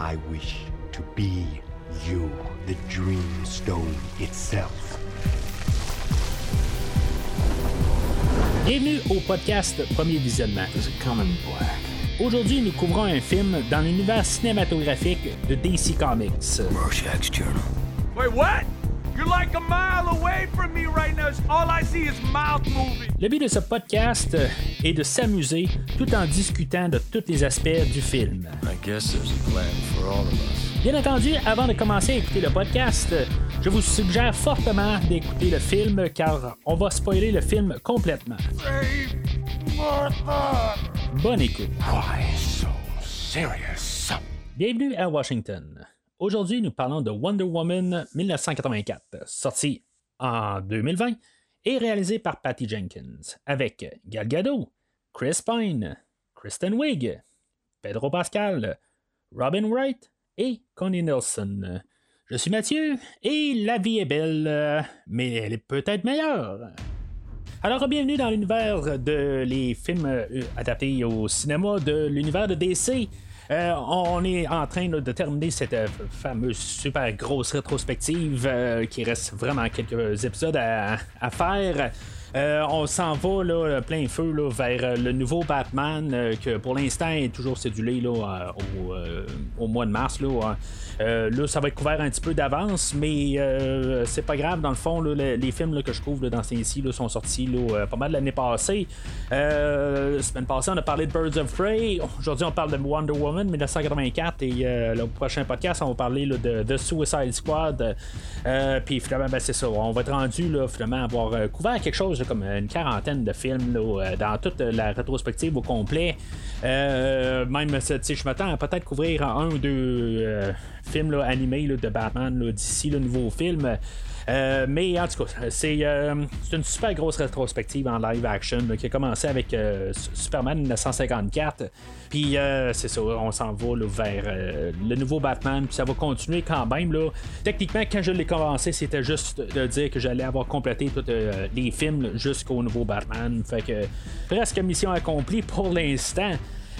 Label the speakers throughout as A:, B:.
A: I wish to be you, the Dreamstone itself.
B: Bienvenue au podcast Premier Visionnement. Aujourd'hui, nous couvrons un film dans l'univers cinématographique de DC Comics.
C: Rorschach's Journal.
D: Wait, what? You're like a mile away from me right now. All I see is mouth moving.
B: Le but de ce podcast est de s'amuser tout en discutant de tous les aspects du film.
C: I guess there's a plan
B: Bien entendu, avant de commencer à écouter le podcast, je vous suggère fortement d'écouter le film car on va spoiler le film complètement. Bonne écoute.
A: Why so serious?
B: Bienvenue à Washington. Aujourd'hui, nous parlons de Wonder Woman 1984, sorti en 2020 et réalisé par Patty Jenkins, avec Gal Gadot, Chris Pine, Kristen Wiig, Pedro Pascal, Robin Wright et Connie Nelson. Je suis Mathieu et la vie est belle, mais elle est peut-être meilleure. Alors, bienvenue dans l'univers de les films euh, adaptés au cinéma de l'univers de DC. Euh, on est en train de terminer cette euh, fameuse super grosse rétrospective qui reste vraiment quelques épisodes à faire. Euh, on s'en va là, plein feu là, vers euh, le nouveau Batman euh, que pour l'instant est toujours cédulé là, au, au mois de mars. Là, là, ça va être couvert un petit peu d'avance, mais c'est pas grave. Dans le fond, les, les films là, que je couvre dans ces ici sont sortis pas mal l'année passée. Semaine passée, on a parlé de Birds of Prey. Aujourd'hui, on parle de Wonder Woman 1984. Et le prochain podcast, on va parler de The Suicide Squad. Puis finalement, ben, c'est ça. On va être rendu finalement à avoir couvert quelque chose comme une quarantaine de films euh, dans toute la rétrospective au complet. Euh, même, je m'attends à peut-être couvrir un ou deux euh, films animés de Batman d'ici le nouveau film. Euh, mais en tout cas, c'est euh, une super grosse rétrospective en live action qui a commencé avec euh, Superman 1954. Puis euh, c'est ça, on s'en va vers le nouveau Batman. Puis ça va continuer quand même. Là. Techniquement, quand je l'ai commencé, c'était juste de dire que j'allais avoir complété tous les films jusqu'au nouveau Batman. Fait que presque mission accomplie pour l'instant.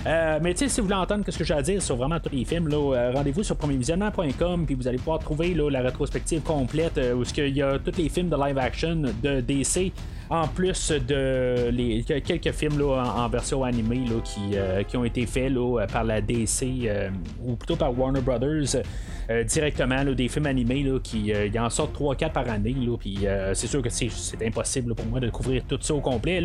B: Euh, mais tu sais, si vous voulez entendre ce que j'ai à dire sur vraiment tous les films, euh, rendez-vous sur premiervisionnement.com puis vous allez pouvoir trouver là, la rétrospective complète euh, où il y a tous les films de live action de DC en plus de les, quelques films là, en, version animée là, qui, euh, qui ont été faits là, par la DC euh, ou plutôt par Warner Brothers euh, directement des films animés qui y en sortent 3-4 par année puis c'est sûr que c'est, impossible pour moi de couvrir tout ça au complet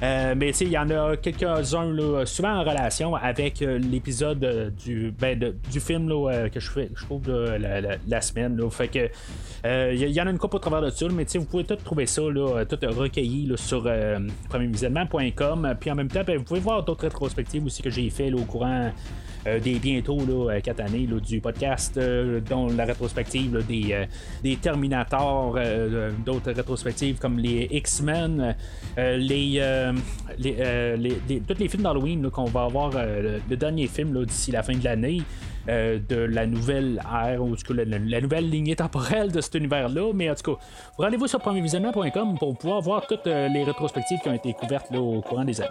B: mais il y en a quelques-uns souvent en relation avec l'épisode du, ben, du film que je fais je trouve la, la- semaine fait que il y, en a une coupe au travers de ça mais vous pouvez tout trouver ça tout sur euh, premiervisionnement.com puis en même temps ben, vous pouvez voir d'autres rétrospectives aussi que j'ai fait au courant euh, des bientôt là, euh, quatre années du podcast, dont la rétrospective des, des Terminators, d'autres rétrospectives comme les X-Men, les, les, les- tous les films d'Halloween qu'on va avoir, le, dernier film d'ici la fin de l'année. Euh, de la nouvelle ère, ou la, la nouvelle lignée temporelle de cet univers-là. Mais en tout cas, rendez-vous sur premiervisionnement.com pour pouvoir voir toutes euh, les rétrospectives qui ont été couvertes au courant des années.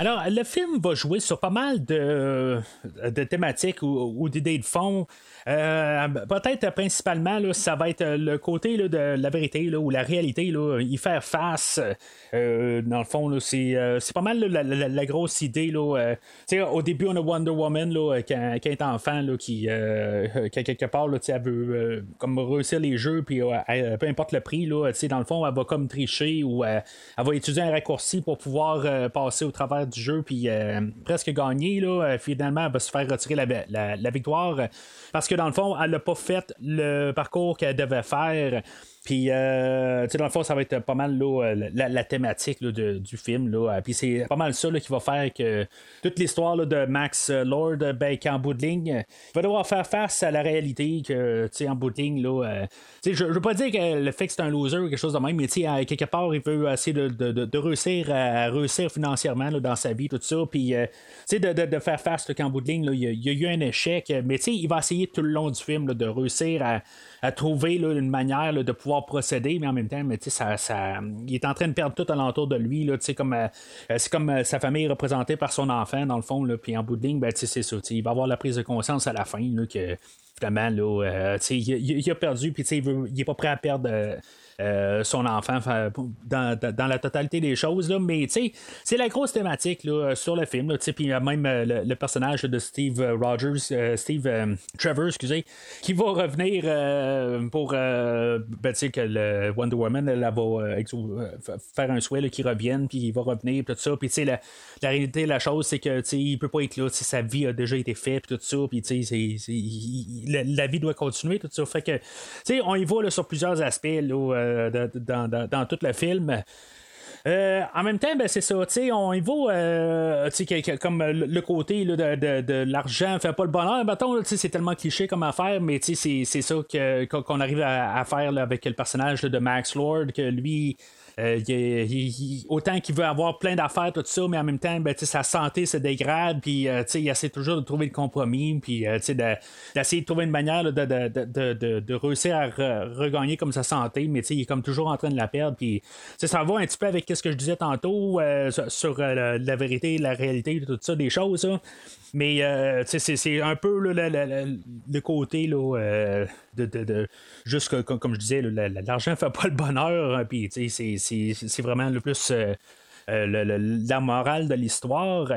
B: Alors, le film va jouer sur pas mal de, de thématiques ou, ou d'idées de fond. Euh, Peut-être principalement, ça va être le côté de la vérité ou la réalité, y faire face. Euh, dans le fond, c'est, euh, pas mal la, grosse idée. Euh, au début, on a Wonder Woman elle est enfant, qui, euh, qui, quelque part, veut euh, comme réussir les jeux, puis euh, peu importe le prix, dans le fond, elle va comme tricher ou euh, elle va utiliser un raccourci pour pouvoir euh, passer au travers du jeu, puis euh, presque gagner. Euh, finalement, elle va se faire retirer la, la- victoire euh, parce que dans le fond, elle n'a pas fait le parcours qu'elle devait faire. Puis, euh, tu sais, dans le fond, ça va être pas mal là, la, la thématique là, de- du film. Là. Euh, Puis, c'est pas mal ça qui va faire que toute l'histoire de Max euh, Lord, ben, qu'en bout de ligne, euh, il va devoir faire face à la réalité que, tu sais, en bout de ligne, là, euh, je, je veux pas dire que le fait que c'est un loser ou quelque chose de même, mais tu sais, quelque part, il veut essayer de, de- de- réussir à réussir financièrement dans sa vie, tout ça. Puis, euh, tu sais, de, faire face qu'en bout de ligne, il y, a- eu un échec, mais tu sais, il va essayer tout le long du film de réussir à, à trouver une manière de pouvoir procéder, mais en même temps, mais, ça, ça, il est en train de perdre tout alentour de lui. Là, comme, c'est comme sa famille représentée par son enfant, dans le fond, puis en bout de ligne, ben, c'est ça. Il va avoir la prise de conscience à la fin que finalement, là, il, il, a perdu, puis il n'est pas prêt à perdre euh, son enfant dans, dans, la totalité des choses. Là, mais c'est la grosse thématique là, sur le film. Puis même euh, le, personnage de Steve Rogers, euh, Steve Trevor, excusez, qui va revenir pour ben, que le Wonder Woman elle, va faire un souhait qui revienne, puis il va revenir, tout ça. Puis la, la réalité de la chose, c'est que il peut pas être là, sa vie a déjà été faite, tout ça. Puis la, la, vie doit continuer, tout ça. Fait que on y va là, sur plusieurs aspects. Là, euh, dans, tout le film. Euh, en même temps, ben, c'est ça, on y va euh, comme le côté de, de, de l'argent fait pas le bonheur. c'est tellement cliché comme affaire, mais c'est ça qu'on arrive à, faire avec le personnage de Max Lord, que lui, euh, autant qu'il veut avoir plein d'affaires, tout ça, mais en même temps, ben, sa santé se dégrade, puis euh, il essaie toujours de trouver le compromis, puis euh, d'essayer de, trouver une manière de, de, réussir à regagner comme sa santé, mais il est comme toujours en train de la perdre, puis ça va un petit peu avec ce que je disais tantôt sur la, vérité, la réalité, tout ça, des choses. Mais c'est un peu le, côté là, de, juste comme, je disais, l'argent fait pas le bonheur. Hein, puis c'est vraiment le plus euh, euh, la morale de l'histoire.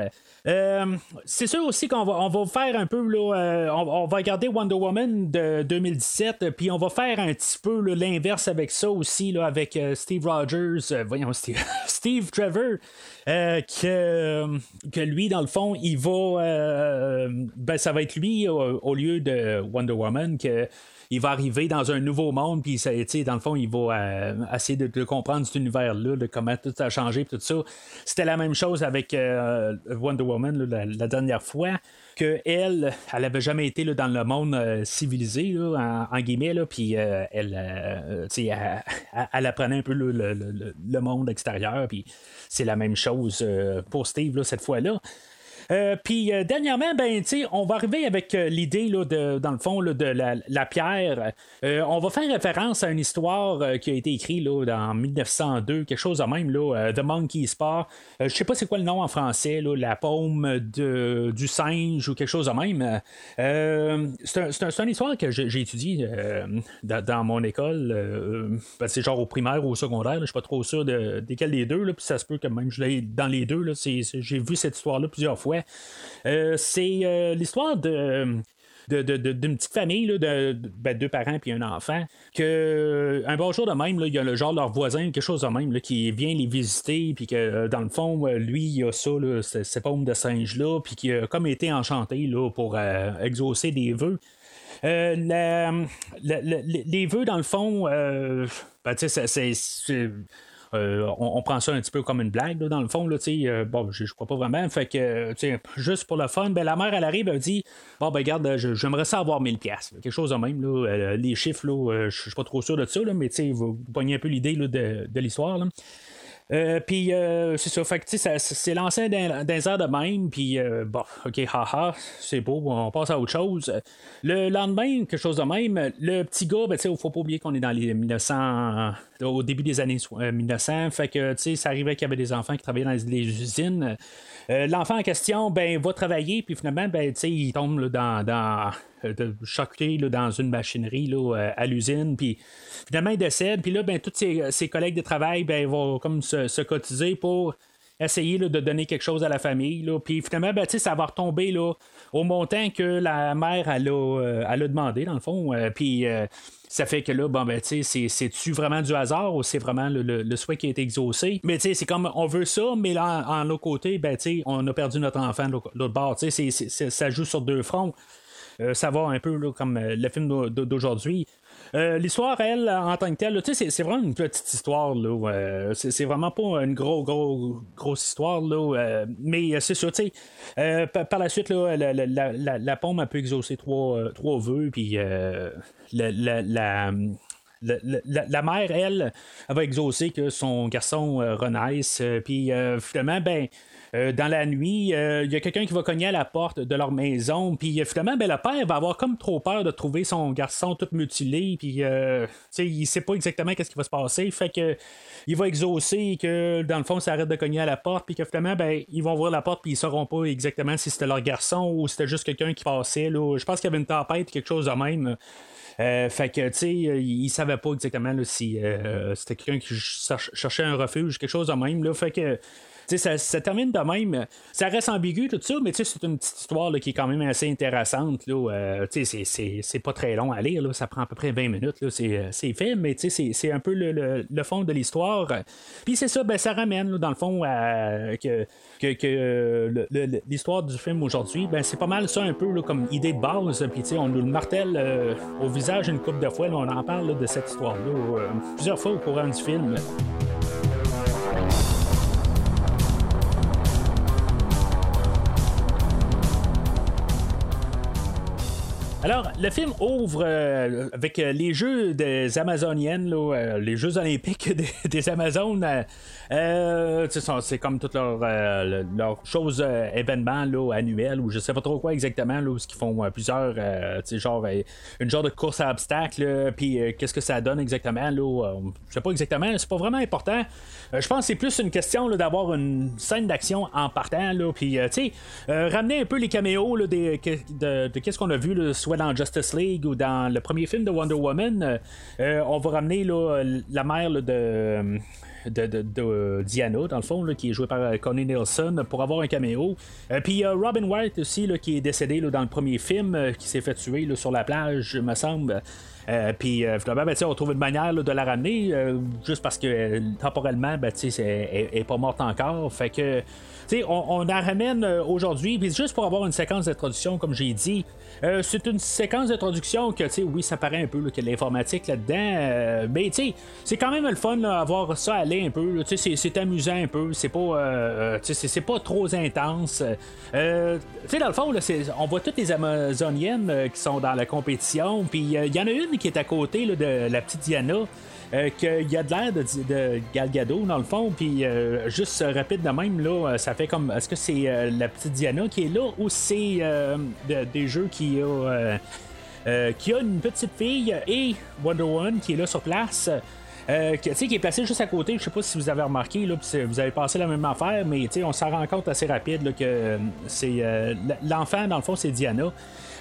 B: Euh, c'est sûr aussi qu'on va, on va faire un peu, là, on, va regarder Wonder Woman de 2017, puis on va faire un petit peu l'inverse avec ça aussi, là, avec Steve Rogers, voyons, Steve Trevor, que, que lui, dans le fond, il va, ben, ça va être lui au lieu de Wonder Woman, que il va arriver dans un nouveau monde, puis dans le fond, il va euh, essayer de, comprendre cet univers-là, de comment tout a changé, tout ça. C'était la même chose avec euh, Wonder Woman la, dernière fois que elle, elle avait jamais été dans le monde euh, civilisé, en, guillemets, puis elle, elle, apprenait un peu le, monde extérieur, puis c'est la même chose pour Steve cette fois-là. Euh, puis euh, dernièrement, ben, on va arriver avec euh, l'idée, dans le fond, de la, pierre. on va faire référence à une histoire qui a été écrite là, dans 1902, quelque chose de même, là, The Monkey's Paw. je sais pas c'est quoi le nom en français, là, la paume de, du singe ou quelque chose de même. c'est une histoire que j'ai étudiée dans, mon école. Ben, c'est genre au primaire ou au secondaire. Je suis pas trop sûr de, desquels des deux. Puis ça se peut que même je dans les deux. J'ai vu cette histoire-là plusieurs fois. Euh, c'est euh, l'histoire de d'une petite famille, de, ben, deux parents puis un enfant, que un bon jour de même, il y a le genre leur voisin, quelque chose de même, là, qui vient les visiter, puis que euh, dans le fond, lui, il a ça, là, ces paumes de singe-là, puis qui a comme été enchanté là, pour exaucer des vœux. les vœux, dans le fond, ben, c'est euh, on, prend ça un petit peu comme une blague, dans le fond. Là, euh, bon, je, crois pas vraiment. Fait que, juste pour le fun, ben, la mère, elle arrive, elle dit Bon, ben, regarde, j'aimerais ça avoir 1000$. Quelque chose de même. Là, euh, les chiffres, je suis pas trop sûr de ça, mais vous, vous pognez un peu l'idée de, de l'histoire. Puis c'est ça, fait que c'est lancé dans airs de même, puis bon, ok, haha, c'est beau, on passe à autre chose. Le lendemain, quelque chose de même, le petit gars, ben, il faut pas oublier qu'on est dans les 1900, au début des années 1900, fait que ça arrivait qu'il y avait des enfants qui travaillaient dans les, usines. L'enfant en question, ben, va travailler, puis finalement, ben, il tombe dans, dans de dans une machinerie là, à l'usine, puis finalement il décède, puis là, ben, tous ses, collègues de travail ben, vont comme se, cotiser pour essayer de donner quelque chose à la famille. Là. Puis finalement, ben, ça va retomber là, au montant que la mère elle a, euh, demandé, dans le fond. Euh, puis euh, ça fait que là, bon, ben, c'est-tu vraiment du hasard ou c'est vraiment le, souhait qui été exaucé? Mais c'est comme on veut ça, mais là, en, l'autre côté, ben, on a perdu notre enfant de l'autre bord. ça joue sur deux fronts. ça va un peu comme le film d'aujourd'hui. Euh, l'histoire, elle, en tant que telle, c'est, vraiment une petite histoire. Là, euh, c'est, vraiment pas une gros, gros, grosse histoire. Là, euh, mais c'est sûr, tu sais, par, la suite, là, la, la, a pu exaucer trois, trois vœux, puis la, mère, elle, elle, va exaucer que son garçon renaisse. Puis finalement, ben, euh, dans la nuit, euh, il y a quelqu'un qui va cogner à la porte de leur maison, puis euh, finalement, ben, le père va avoir comme trop peur de trouver son garçon tout mutilé, puis il sait pas exactement qu'est-ce qui va se passer, fait que il va exaucer que dans le fond, ça arrête de cogner à la porte, puis que finalement, ben, ils vont ouvrir la porte, puis ils sauront pas exactement si c'était leur garçon ou c'était juste quelqu'un qui passait. Là. Je pense qu'il y avait une tempête, quelque chose de même. fait que, tu sais, il savait pas exactement si c'était quelqu'un qui cherchait un refuge, quelque chose de même. Là. Fait que ça, ça, termine de même. Ça reste ambigu, tout ça, mais c'est une petite histoire qui est quand même assez intéressante. Là, euh, c'est, pas très long à lire. Là, ça prend à peu près 20 minutes. Là, c'est, fait, mais c'est, un peu le, le, fond de l'histoire. Puis c'est ça, ben, ça ramène, dans le fond, à, que, que, l'histoire du film aujourd'hui, ben, c'est pas mal ça un peu comme idée de base. Puis on nous le martèle euh, au visage une couple de fois. on en parle de cette histoire-là euh, plusieurs fois au courant du film. Alors, le film ouvre euh, avec euh, les jeux des Amazoniennes, euh, les Jeux olympiques des, Amazones. c'est comme toutes leurs leur choses, événements là, annuels, ou je sais pas trop quoi exactement, là, où ils font plusieurs, genre une genre de course à obstacles, puis qu'est-ce que ça donne exactement, là, je sais pas exactement, c'est pas vraiment important. je pense que c'est plus une question d'avoir une scène d'action en partant, puis ramener un peu les caméos de, de, qu'est-ce qu'on a vu, soit dans Justice League ou dans le premier film de Wonder Woman, euh, euh, on va ramener la mère de, Diana, dans le fond, qui est jouée par Connie Nielsen, pour avoir un caméo. Euh, puis a Robin White aussi, qui est décédé dans le premier film, qui s'est fait tuer sur la plage, me semble. puis ben, on trouve une manière de la ramener, juste parce que temporellement, ben, elle n'est pas morte encore. Fait que on, la ramène euh, aujourd'hui, juste pour avoir une séquence d'introduction, comme j'ai dit, euh, c'est une séquence d'introduction que, oui, ça paraît un peu que l'informatique là-dedans, euh, mais c'est quand même le fun d'avoir ça aller un peu. C'est amusant un peu, c'est pas, c'est pas trop intense. dans le fond, on voit toutes les Amazoniennes qui sont dans la compétition, puis il y en a une qui est à côté de la petite Diana. Euh, qu'il y a de l'air de, Galgado dans le fond, puis euh, juste rapide de même, là, ça fait comme. Est-ce que c'est euh, la petite Diana qui est là ou c'est des jeux qui a. qui a une petite fille et Wonder Woman qui est là sur place. Euh, qui, qui est placé juste à côté. Je sais pas si vous avez remarqué, là, vous avez passé la même affaire, mais on s'en rend compte assez rapide que c'est l'enfant, dans le fond, c'est Diana.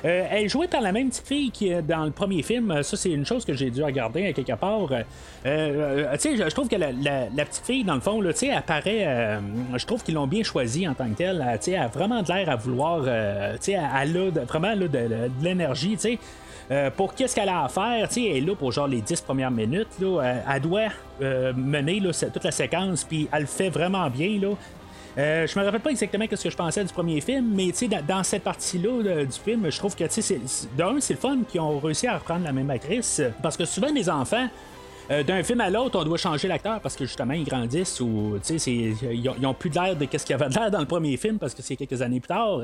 B: Euh, elle jouée par la même petite fille qui est dans le premier film. Ça, c'est une chose que j'ai dû regarder à quelque part. Euh, euh, je, trouve que la, petite fille, dans le fond, là, apparaît. je trouve qu'ils l'ont bien choisi en tant que telle. elle a vraiment de l'air à vouloir. elle a vraiment de, l'énergie. pour qu'est-ce qu'elle a à faire, elle est là pour genre les 10 premières minutes. elle doit mener toute la séquence, puis elle le fait vraiment bien. Là. Euh, je me rappelle pas exactement ce que je pensais du premier film, mais dans, dans cette partie-là du film, je trouve que d'un, c'est le fun qu'ils ont réussi à reprendre la même actrice. Parce que souvent, les enfants, euh, d'un film à l'autre, on doit changer l'acteur parce que justement ils grandissent ou ils, ont, ont plus l'air de ce qu'il y avait de l'air dans le premier film parce que c'est quelques années plus tard.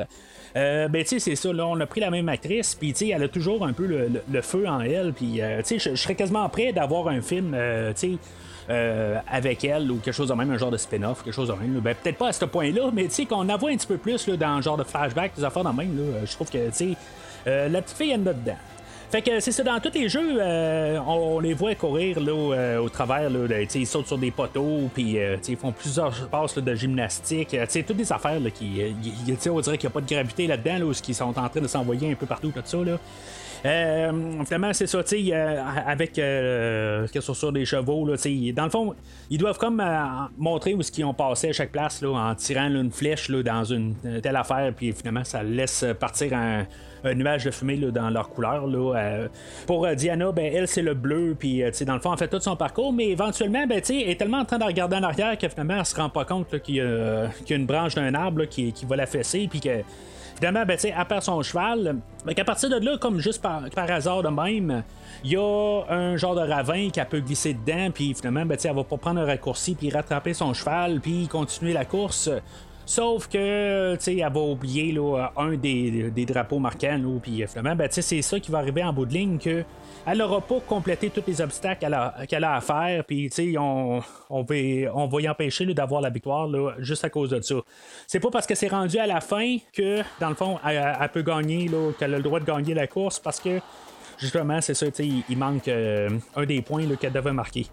B: Euh, ben tu sais c'est ça là, on a pris la même actrice puis tu sais elle a toujours un peu le, feu en elle puis euh, tu sais je serais quasiment prêt d'avoir un film tu sais euh, avec elle ou quelque chose de même, un genre de spin-off, quelque chose de même. Ben, peut-être pas à ce point-là, mais tu sais, qu'on en voit un petit peu plus là, dans le genre de flashback, des affaires de même, là, je trouve que tu sais, euh, la petite fille, elle est dedans. Fait que c'est ça, dans tous les jeux, euh, on, les voit courir là, au travers, là, ils sautent sur des poteaux, puis ils font plusieurs passes de gymnastique, toutes des affaires qui, on dirait qu'il n'y a pas de gravité là-dedans, là, où ils sont en train de s'envoyer un peu partout, tout ça. Là. Euh, finalement, c'est ça, tu sais, euh, avec euh, ce sur des chevaux, là, dans le fond, ils doivent comme euh, montrer où ce qu'ils ont passé à chaque place là, en tirant une flèche là, dans une telle affaire, puis finalement, ça laisse partir un, nuage de fumée là, dans leur couleur. Là. pour Diana, ben, elle, c'est le bleu, puis dans le fond, elle fait tout son parcours, mais éventuellement, ben, elle est tellement en train de regarder en arrière que finalement, elle se rend pas compte qu'il y, a une branche d'un arbre qui, qui va la fesser, puis que Finalement, ben, elle perd son cheval. À partir de là, comme juste par, hasard de même, il y a un genre de ravin qui peut glisser dedans, puis finalement, ben, elle va pas prendre un raccourci, puis rattraper son cheval, puis continuer la course. Sauf que, tu sais, elle va oublier là, un des, des drapeaux marquants, puis finalement, ben, c'est ça qui va arriver en bout de ligne que elle n'aura pas complété tous les obstacles qu'elle a, a à faire, puis on, on, va, on va y empêcher d'avoir la victoire là, juste à cause de ça. C'est pas parce que c'est rendu à la fin que, dans le fond, elle, peut gagner, qu'elle a le droit de gagner la course parce que justement, c'est ça, il, il manque euh, un des points qu'elle devait marquer.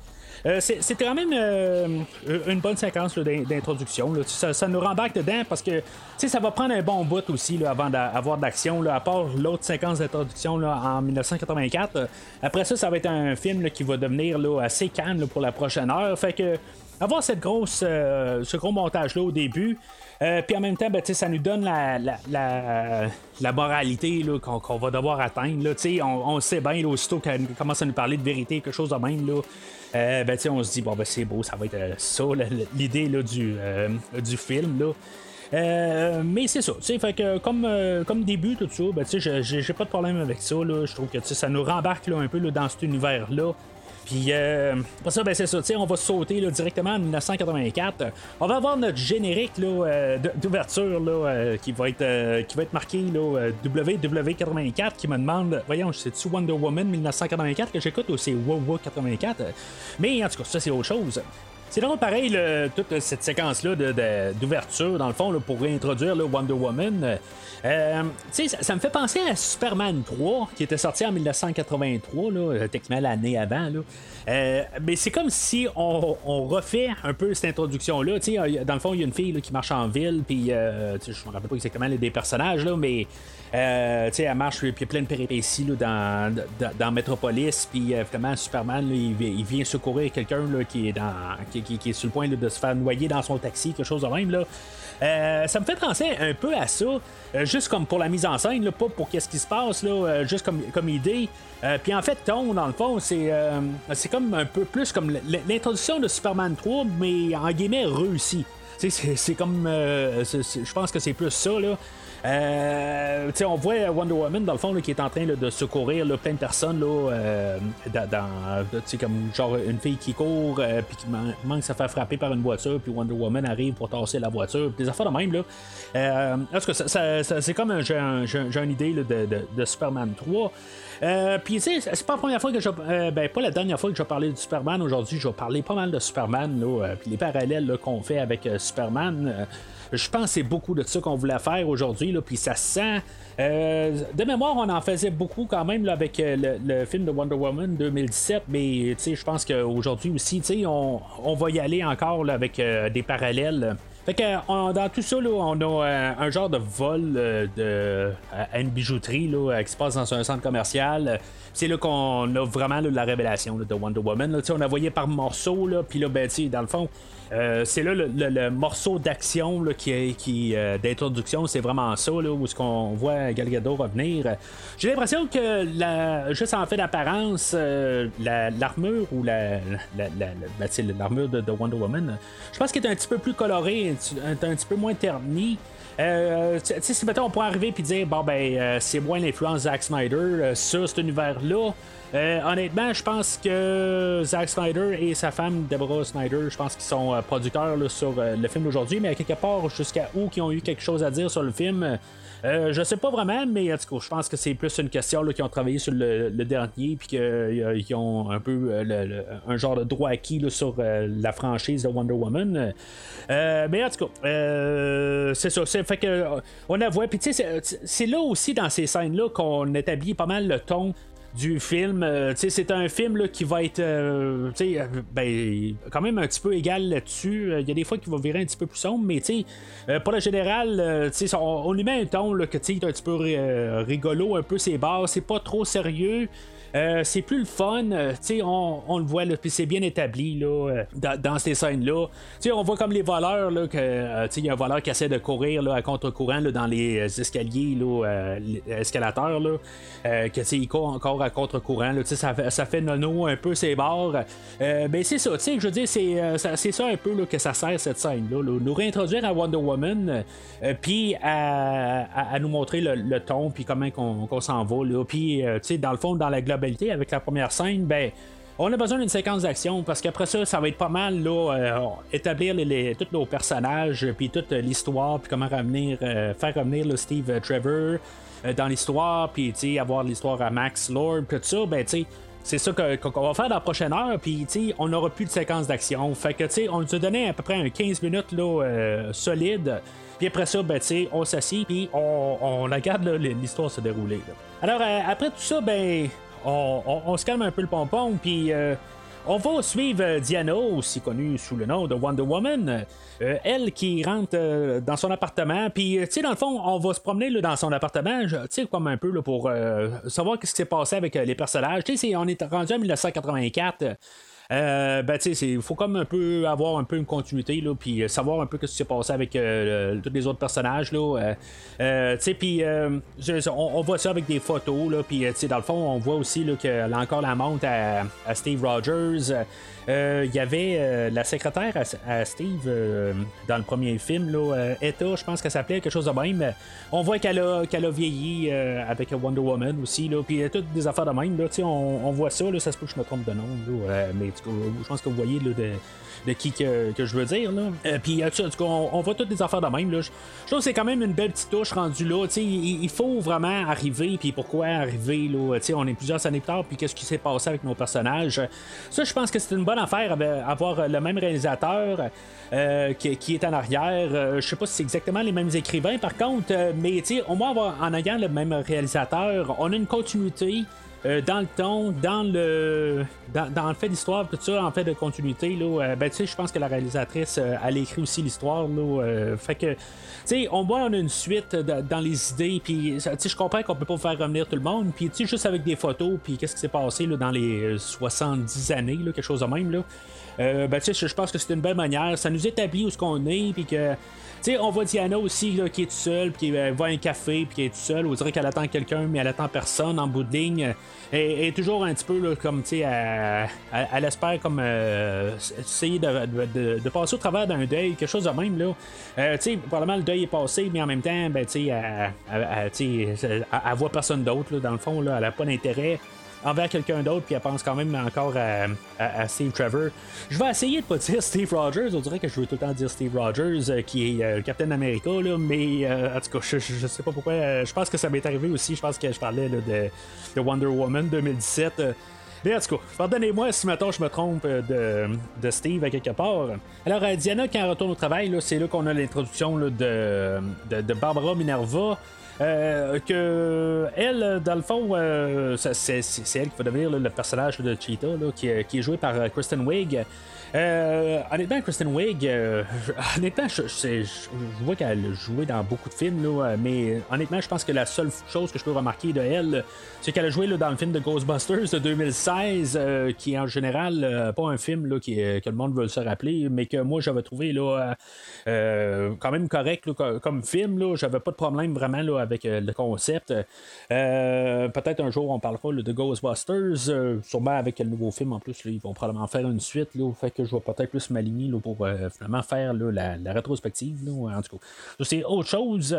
B: Euh, C'était quand même euh, une bonne séquence d'introduction. Ça, nous rembarque dedans parce que ça va prendre un bon bout aussi avant d'avoir là, À part l'autre séquence d'introduction en 1984. Euh, Après ça, ça va être un film qui va devenir assez calme pour la prochaine heure. Fait que avoir cette grosse, euh, ce gros montage-là au début. Euh, puis en même temps, ben, ça nous donne la, la, la, la moralité qu'on, va devoir atteindre. Là, on, on sait bien, là, aussitôt qu'elle commence à nous parler de vérité, quelque chose de même, là, euh, ben, on se dit, bon, ben, c'est beau, ça va être euh, ça, l'idée du, du film. Là. Mais c'est ça, fait que comme, comme début, tout ça, ben, j'ai, pas de problème avec ça. Je trouve que ça nous rembarque là, un peu là, dans cet univers-là. Puis, euh, pour ça, ben, c'est ça, on va sauter directement en 1984. On va avoir notre générique là, euh, d'ouverture là, euh, qui, va être, euh, qui va être marqué là, euh, WW84 qui me demande, voyons, c'est-tu Wonder Woman 1984 que j'écoute ou c'est WoW 84 Mais en tout cas, ça, c'est autre chose. C'est donc pareil, toute cette séquence-là d'ouverture, dans le fond, pour réintroduire Wonder Woman. Euh, ça, ça me fait penser à Superman 3, qui était sorti en 1983, là, euh, techniquement l'année avant. Là. Euh, mais c'est comme si on, refait un peu cette introduction-là. Dans le fond, il y a une fille qui marche en ville, puis euh, je me rappelle pas exactement les des personnages, là, mais elle marche, puis il y a plein de péripéties dans, dans, dans Metropolis, puis finalement, Superman, il, vi- il vient secourir quelqu'un qui, est dans, qui- est sur le point de se faire noyer dans son taxi, quelque chose de même. Là. Euh, ça me fait penser un peu à ça, euh, juste comme pour la mise en scène, là, pas pour qu'est-ce qui se passe, là, euh, juste comme, comme idée. Puis en fait, Ton, dans le fond, c'est c'est comme un peu plus comme l'introduction de Superman 3, mais en guillemets réussi. C'est c'est comme. Je pense que c'est plus ça, là. Euh, on voit Wonder Woman, dans le fond, qui est en train de secourir plein de personnes, euh, dans, comme genre une fille qui court, euh, puis qui man- manque de se faire frapper par une voiture, puis Wonder Woman arrive pour tasser la voiture, des affaires de même, là. Euh, en tout cas, ça- c'est comme j'ai, un- j'ai un- j'ai une idée de, Superman 3. Euh, puis, tu sais, c'est pas la première fois que je. euh, ben, pas la dernière fois que je vais parler de Superman. Aujourd'hui, je vais parler pas mal de Superman, là, euh, puis les parallèles qu'on fait avec euh, Superman. Je pense que c'est beaucoup de ça qu'on voulait faire aujourd'hui, puis ça se sent. Euh, de mémoire, on en faisait beaucoup quand même là, avec euh, le, film de Wonder Woman 2017, mais je pense qu'aujourd'hui aussi, on, on va y aller encore là, avec euh, des parallèles. Fait que on- dans tout ça, là, on a euh, un genre de vol euh, de, à une bijouterie là, euh, qui se passe dans un centre commercial. C'est là qu'on a vraiment la révélation de Wonder Woman. On a voyé par morceaux, puis là, ben, dans le fond, euh, c'est là le, morceau d'action qui, euh, d'introduction, c'est vraiment ça, là, où ce qu'on voit Gal Gadot revenir. J'ai l'impression que la, juste en fait d'apparence, euh, la- l'armure ou la, la, la- la- ben, l'armure de, de Wonder Woman, je pense qu'elle est un petit peu plus colorée, un, petit- peu moins ternie. Euh, tu tu sais, si mettons, on pourrait arriver et dire, bon, ben, euh, c'est moins l'influence Zack Snyder euh, sur cet univers-là. Euh, honnêtement, je pense que Zack Snyder et sa femme Deborah Snyder, je pense qu'ils sont euh, producteurs sur euh, le film d'aujourd'hui, mais à quelque part, jusqu'à où qui ont eu quelque chose à dire sur le film. Euh, je sais pas vraiment, mais en tout cas, je pense que c'est plus une question là, qui ont travaillé sur le, dernier, puis qu'ils ont un peu euh, le- un genre de droit acquis sur euh, la franchise de Wonder Woman. Euh, mais en tout cas, euh, c'est ça. Fait que, euh, on la voit, puis tu sais, c'est là aussi dans ces scènes-là qu'on établit pas mal le ton du film. Euh, c'est un film qui va être euh, euh, ben, quand même un petit peu égal là-dessus. Il y a des fois qui va virer un petit peu plus sombre, mais pour le général, on, lui met un ton là, que est un petit peu rigolo, un peu ses barres, c'est pas trop sérieux. C'est plus le fun, on, le voit, puis c'est bien établi dans, ces scènes-là. On voit comme les voleurs, il y a un voleur qui essaie de courir à contre-courant dans les escaliers, là, escalateurs, il court encore contre-courant, ça, fait- ça fait nono un peu ses bords. Euh, ben, c'est ça, tu sais, je veux dire, c'est, euh, ça, un peu là, que ça sert cette scène-là, là, nous réintroduire à Wonder Woman, euh, puis à, nous montrer le, ton, puis comment qu'on, s'en va, puis, tu sais, dans le fond, dans la globalité, avec la première scène, ben, on a besoin d'une séquence d'action parce qu'après ça, ça va être pas mal là, établir tous nos personnages, puis toute l'histoire, puis comment faire revenir le Steve Trevor dans l'histoire, puis avoir l'histoire à Max Lord, tout ça, ben tu sais. C'est ça qu'on va faire dans la prochaine heure, puis on n'aura plus de séquence d'action. Fait que, tu on nous a donné à peu près un 15 minutes là, solide. Puis après ça, ben, on s'assied, puis on, on, regarde l'histoire se dérouler. Alors, après tout ça, ben, on, se calme un peu le pompon, puis euh, on va suivre euh, Diana, aussi connue sous le nom de Wonder Woman. Euh, elle qui rentre dans son appartement, puis tu sais, dans le fond, on va se promener dans son appartement, tu sais, comme un peu pour savoir ce qui s'est passé avec les personnages. Tu sais, on est rendu en 1984. Euh, ben, il faut comme un peu avoir un peu une continuité, là, puis euh, savoir un peu ce qui s'est passé avec euh, tous les autres personnages, là. puis on, voit ça avec des photos, là, puis, dans le fond, on voit aussi, là, qu'elle a encore la montre à, à Steve Rogers. Il y avait la secrétaire à, Steve dans le premier film, là, Etta, je pense qu'elle s'appelait quelque chose de même. On voit qu'elle a, a vieilli avec Wonder Woman aussi, puis toutes des affaires de même, là, on, on voit ça, là, ça se peut que je me trompe de nom, là, mais je pense que vous voyez de, qui que, je veux dire. Là. Euh, puis, en tout cas, on, voit toutes des affaires de même. Là. Je, trouve que c'est quand même une belle petite touche rendue là. Il, il, faut vraiment arriver. Puis pourquoi arriver là? on est plusieurs années plus tard. Puis qu'est-ce qui s'est passé avec nos personnages? Ça, je pense que c'est une bonne affaire avoir le même réalisateur. Euh, qui, est en arrière. Euh, je sais pas si c'est exactement les mêmes écrivains par contre, mais au moins en ayant le même réalisateur, on a une continuité. Euh, dans le ton, dans le dans, le fait d'histoire, tout ça, en fait de continuité, là, euh, ben, je pense que la réalisatrice, euh, elle écrit aussi l'histoire, là, fait que, tu sais, on voit, on a une suite dans les idées, puis, tu je comprends qu'on peut pas faire revenir tout le monde, puis, tu sais, juste avec des photos, puis qu'est-ce qui s'est passé, là, dans les 70 années, là, quelque chose de même, là, ben, tu sais, je pense que c'est une belle manière, ça nous établit où ce qu'on est, puis que, sais, on voit Diana aussi qui est toute seule, qui euh, va à un café, puis qui est toute seule. On dirait qu'elle attend quelqu'un, mais elle attend personne en bout de ligne. Et, est toujours un petit peu comme, tu sais, elle, espère comme euh, essayer de, passer au travers d'un deuil, quelque chose de même. là. Euh, tu sais, probablement le deuil est passé, mais en même temps, ben, tu sais, elle, voit personne d'autre, dans le fond, là, elle a pas d'intérêt envers quelqu'un d'autre, puis elle pense quand même encore à, Steve Trevor. Je vais essayer de pas dire Steve Rogers, on dirait que je veux tout le temps dire Steve Rogers, euh, qui est euh, Captain America, là, mais euh, en tout cas, je, sais pas pourquoi. je pense que ça m'est arrivé aussi. Je pense que je parlais de, de, Wonder Woman 2017. Mais en tout cas, pardonnez-moi si maintenant je me trompe de, Steve à quelque part. Alors, Diana, quand elle retourne au travail, c'est là, qu'on a l'introduction de, Barbara Minerva. Euh, que elle, dans le fond, euh, c'est, elle qui va devenir le personnage de Cheetah, qui, qui, est joué par euh, Kristen Wiig. Euh, honnêtement, Kristen Wiig, euh, honnêtement, je, vois qu'elle a joué dans beaucoup de films, mais honnêtement, je pense que la seule chose que je peux remarquer de elle, c'est qu'elle a joué dans le film de Ghostbusters de 2016, euh, qui est en général euh, pas un film qui, que le monde veut se rappeler, mais que moi j'avais trouvé là, quand même correct comme film. Là, j'avais pas de problème vraiment avec le concept. Peut-être un jour on parlera de Ghostbusters, sûrement avec le nouveau film en plus, ils vont probablement faire une suite. Que je vais peut-être plus m'aligner pour euh, finalement faire la, rétrospective. en tout cas, c'est autre chose.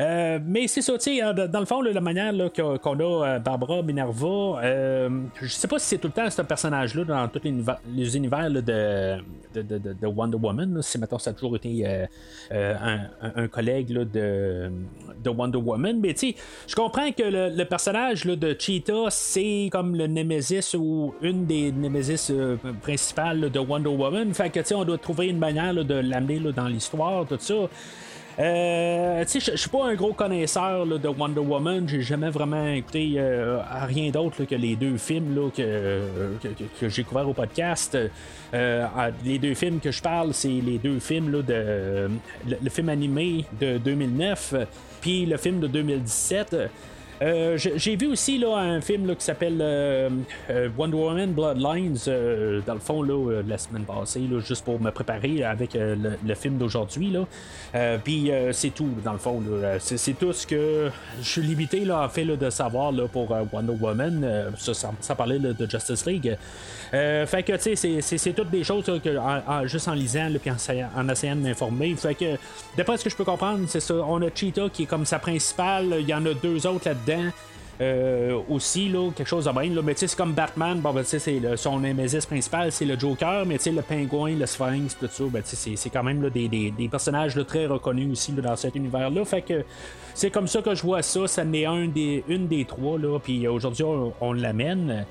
B: Euh, mais c'est ça, sais, dans le fond, la manière qu'on a euh, Barbara Minerva, je sais pas si c'est tout le temps ce personnage-là dans tous les, univers, de, de, Wonder Woman. si maintenant ça a toujours été un, collègue de, de Wonder Woman. Mais tu je comprends que le, personnage de Cheetah, c'est comme le Nemesis ou une des Nemesis principales de Wonder Woman. Fait que, on doit trouver une manière de l'amener dans l'histoire, tout ça. Euh, je suis pas un gros connaisseur de Wonder Woman. J'ai jamais vraiment écouté euh, rien d'autre que les deux films que, que, j'ai couverts au podcast. Euh, les deux films que je parle, c'est les deux films de le, film animé de 2009 puis le film de 2017. Euh, j'ai vu aussi là, un film là, qui s'appelle euh, euh, Wonder Woman Bloodlines, dans le fond, là, la semaine passée, là, juste pour me préparer avec le, film d'aujourd'hui. Puis c'est tout, dans le fond. C'est tout ce que je suis limité là, en fait de savoir pour Wonder Woman. Ça, parlait de Justice League. Fait que, tu sais, c'est toutes des choses que, juste en lisant, puis en, essayant de m'informer. Fait que, d'après ce que je peux comprendre, c'est ça. On a Cheetah qui est comme sa principale. Il y en a deux autres là-dedans. aussi, là, quelque chose de même. Là. Mais tu sais, c'est comme Batman, bon, ben, c'est le, son Nemesis principal, c'est le Joker, mais tu sais, le pingouin, le Sphinx, tout ça, ben, c'est quand même là, des, des, des, personnages là, très reconnus aussi là, dans cet univers-là. Fait que c'est comme ça que je vois ça. Ça n'est un des, une des trois, là, puis aujourd'hui, on, on l'amène.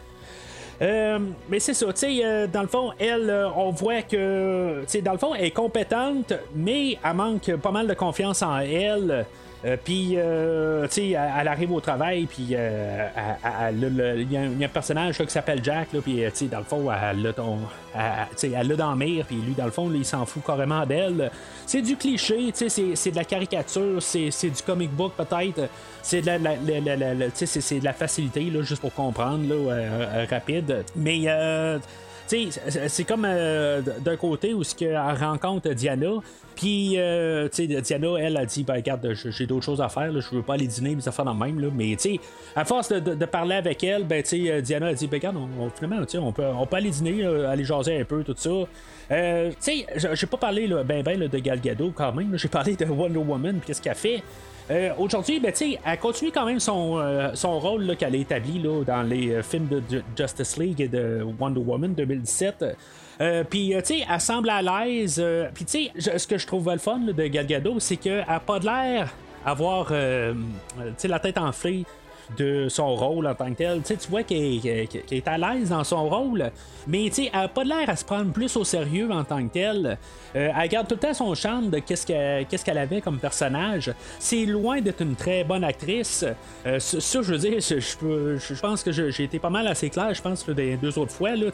B: Euh, mais c'est ça, tu sais, euh, dans le fond, elle, euh, on voit que, tu sais, dans le fond, elle est compétente, mais elle manque pas mal de confiance en elle. Euh, puis, euh, tu sais, elle, arrive au travail, puis il y, a un personnage qui s'appelle Jack, puis, tu sais, dans le fond, elle l'a dans mire, puis lui, dans le fond, il s'en fout carrément d'elle. C'est du cliché, tu sais, c'est de la caricature, c'est du comic book peut-être. C'est de la, c'est de la facilité, là, juste pour comprendre, là, euh, rapide. Mais, c'est comme d'un côté où ce qu'elle rencontre Diana, puis, euh, Diana, elle a dit, ben, regarde, j'ai d'autres choses à faire, je veux pas aller dîner, mais ça fait dans le même, là. Mais, à force de, parler avec elle, ben, Diana a dit, ben, regarde, on, finalement, tu sais, on peut, on peut aller dîner, aller jaser un peu, tout ça. Euh, tu sais, j'ai pas parlé, ben, ben, de Gal Gadot, quand même, j'ai parlé de Wonder Woman, qu'est-ce qu'elle fait. Euh, aujourd'hui, ben, elle continue quand même son, son rôle qu'elle a établi là, dans les films de Justice League et de Wonder Woman 2017. Euh, puis, euh, tu sais, elle semble à l'aise. Euh, puis, tu sais, ce que je trouve le fun de Gal Gadot, c'est qu'elle n'a pas de l'air avoir la tête enflée de son rôle en tant que tel. tu vois qu'elle est à l'aise dans son rôle, mais elle n'a pas l'air à se prendre plus au sérieux en tant que tel. Euh, elle garde tout le temps son charme de qu'est-ce qu'elle avait comme personnage. C'est loin d'être une très bonne actrice. Euh, ça, je veux dire, je, pense que j'ai été pas mal assez clair, je pense, des deux autres fois. Là,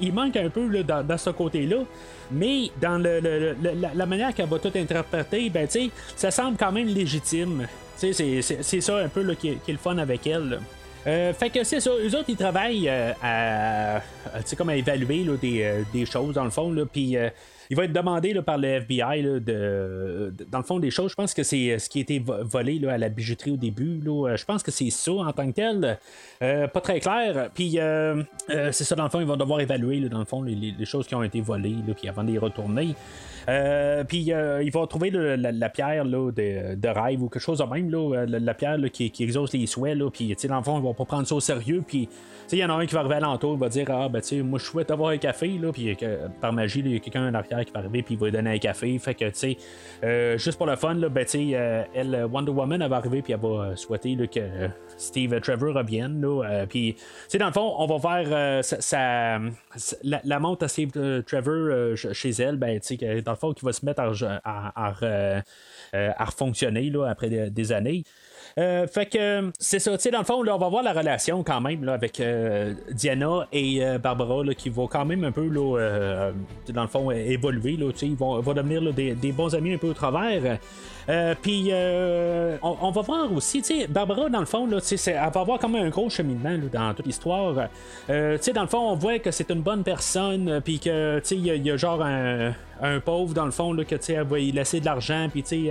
B: il manque un peu dans, ce côté-là. Mais dans la, manière qu'elle va tout interpréter, ben, ça semble quand même légitime. C'est ça un peu qui, est, le fun avec elle. Euh, fait que c'est ça, eux autres ils travaillent euh, à, comme à évaluer des, euh, des, choses dans le fond, puis il va être demandé par le FBI de, dans le fond des choses. Je pense que c'est ce qui a été volé à la bijouterie au début. je pense que c'est ça en tant que tel. pas très clair. Puis c'est ça, dans le fond, ils vont devoir évaluer dans le fond les, choses qui ont été volées puis avant les retourner. Euh, puis euh, il va trouver la, pierre là, de, rêve ou quelque chose de même, là, la, pierre qui, qui, exauce les souhaits. Puis dans le fond, il va pas prendre ça au sérieux. Puis il y en a un qui va arriver à l'entour, il va dire Ah, ben, tu sais, moi, je souhaite avoir un café, puis par magie, il y a quelqu'un en arrière qui va arriver, puis il va lui donner un café. Fait que, tu sais, euh, juste pour le fun, là, ben, elle, Wonder Woman, va arriver, puis elle va souhaiter que Steve Trevor revienne, puis, dans le fond, on va faire la, montre à Steve Trevor chez elle, ben, tu sais, le fond, qui va se mettre à, à, à, fonctionner là, après des années. Euh, fait que c'est ça, tu sais, dans le fond, là, on va voir la relation quand même là, avec euh, Diana et euh, Barbara là, qui vont quand même un peu, là, dans le fond, évoluer. Là, ils vont, vont devenir des, des, bons amis un peu au travers. Euh, puis euh, on, va voir aussi, tu sais, Barbara, dans le fond, là, elle va avoir comme un gros cheminement dans toute l'histoire. Euh, tu sais, dans le fond, on voit que c'est une bonne personne, puis que, tu sais, il y, a genre un, pauvre, dans le fond, là, que, elle va y laisser de l'argent, puis, sais,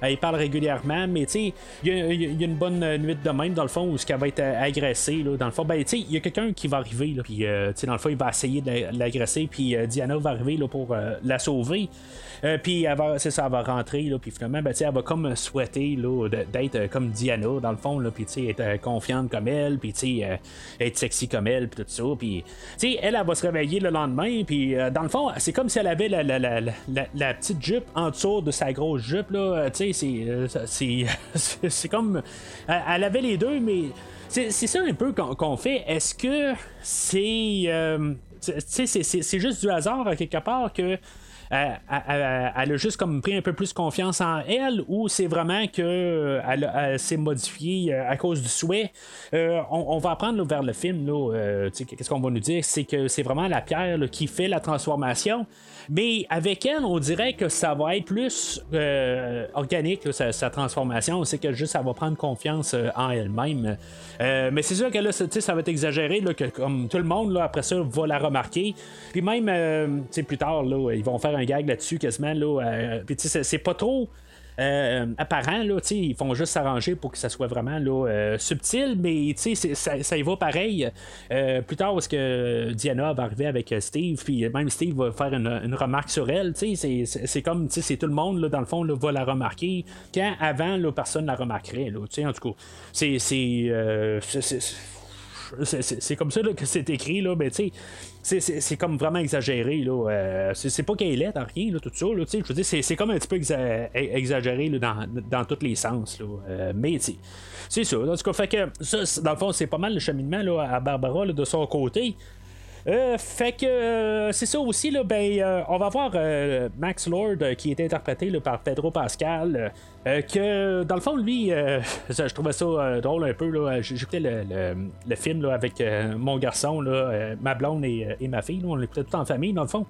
B: elle parle régulièrement, mais, il y, a une bonne nuit de même, dans le fond, où ce qu'elle va être agressée, là, dans le fond, ben, il y a quelqu'un qui va arriver, puis, sais, dans le fond, il va essayer de l'agresser, puis Diana va arriver, là, pour la sauver. Euh, puis c'est ça, elle va rentrer, là, puis finalement, ben, elle va comme souhaiter d'être euh, comme Diana, dans le fond, là, puis être euh, confiante comme elle, puis être sexy comme elle, puis tout ça. Puis elle, elle va se réveiller le lendemain, puis dans le fond, c'est comme si elle avait la, la, petite jupe en dessous de sa grosse jupe, là. c'est, c'est comme. Elle avait les deux, mais c'est ça un peu qu'on fait. Est-ce que c'est. c'est juste du hasard, quelque part, que elle, a juste comme pris un peu plus confiance en elle ou c'est vraiment que elle, s'est modifiée euh, à cause du souhait? Euh, on, va apprendre vers le film, euh, qu'est-ce qu'on va nous dire, c'est que c'est vraiment la pierre qui fait la transformation. Mais avec elle, on dirait que ça va être plus organique, sa, transformation. C'est que juste, elle va prendre confiance en elle-même. mais c'est sûr que là, ça va être exagéré, que comme tout le monde, après ça, va la remarqué. Puis même, euh, plus tard, ils vont faire un gag là-dessus quasiment. Là, euh, puis c'est pas trop. Euh, apparent, là, ils font juste s'arranger pour que ça soit vraiment là, euh, subtil, mais ça, ça y va pareil. Euh, plus tard, parce que Diana va arriver avec Steve, puis même Steve va faire une, remarque sur elle, c'est comme c'est tout le monde, là, dans le fond, là, va la remarquer, quand avant, là, personne ne la remarquerait. En tout cas, c'est c'est comme ça que c'est écrit, là, mais tu sais, c'est comme vraiment exagéré. Là, euh, c'est pas qu'elle est, rien, là, tout ça. Là, je veux dire, c'est comme un petit peu exagéré là, dans, dans tous les sens. Là, euh, mais c'est ça. En tout cas, fait que ça, dans le fond, c'est pas mal le cheminement là, à Barbara de son côté. Euh, fait que euh, c'est ça aussi, là, ben, euh, on va voir Max Lord qui est interprété par Pedro Pascal. que dans le fond, lui, je trouvais ça drôle un peu. J'écoutais le, le, film là, avec mon garçon, là, ma blonde et, ma fille. on l'écoutait tout en famille, dans le fond.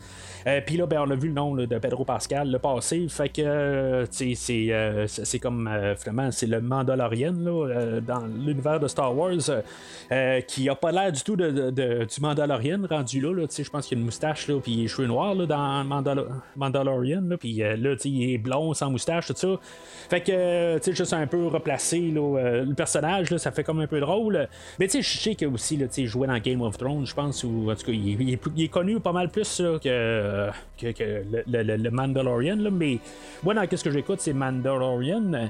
B: Puis là, ben, on a vu le nom de Pedro Pascal le passé. Fait que c'est comme finalement, c'est le Mandalorian dans l'univers de Star Wars qui a pas l'air du tout de, du Mandalorian rendu là. là je pense qu'il a une moustache, là, puis cheveux noirs là, dans Mandalorian. Là, puis euh, là, il est blond, sans moustache, tout ça. Fait que, euh, tu sais, juste un peu replacé là, euh, le personnage, là, ça fait comme un peu drôle. Mais tu sais, je sais qu'il aussi, là, jouait dans Game of Thrones, je pense, ou en tout cas, il, est, connu pas mal plus que, que, le, Mandalorian. Là, mais moi, dans qu'est-ce que j'écoute, c'est Mandalorian.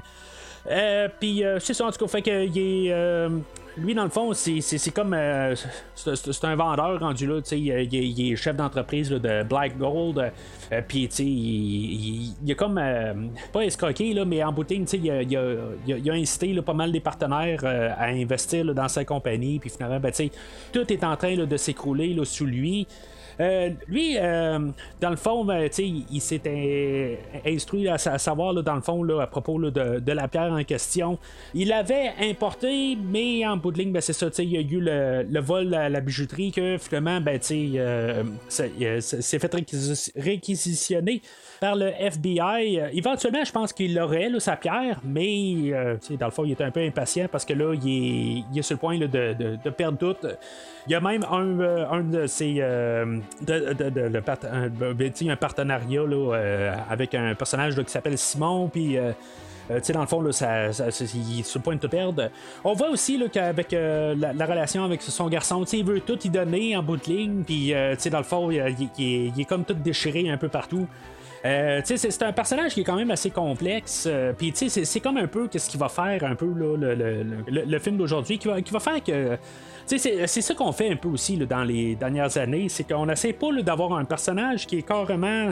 B: puis c'est ça, en tout cas, fait que est lui, dans le fond, c'est comme. Euh, c'est un vendeur rendu là. Il, il, est chef d'entreprise de Black Gold. Euh, puis, il, il, a comme. Euh, pas escroqué, là, mais en il a, il, a, il a incité pas mal des partenaires à investir dans sa compagnie. Puis finalement, ben, tout est en train de s'écrouler sous lui. Euh, lui, euh, dans le fond, ben, il s'était instruit à, savoir, dans le fond, à propos de, la pierre en question. Il avait importé, mais en bout de ligne, ben, c'est ça, il y a eu le, vol à la bijouterie que finalement, ben, euh, c'est fait réquisitionner par le FBI. éventuellement, je pense qu'il aurait sa pierre, mais dans le fond, il était un peu impatient parce que là, il est, sur le point de, de, perdre tout. Il y a même un, un de ses de, de, de, ben, un, partenariat euh, avec un personnage qui s'appelle Simon, puis. Euh, euh, dans le fond, là, ça, il est sur le point de te perdre. On voit aussi qu'avec la, relation avec son garçon, il veut tout y donner en bout de ligne, puis dans le fond, il, est, comme tout déchiré un peu partout. C'est un personnage qui est quand même assez complexe. Puis c'est comme un peu ce qu'il va faire un peu le, film d'aujourd'hui, qui va, qui va faire que c'est ça qu'on fait un peu aussi dans les dernières années, c'est qu'on essaie pas d'avoir un personnage qui est carrément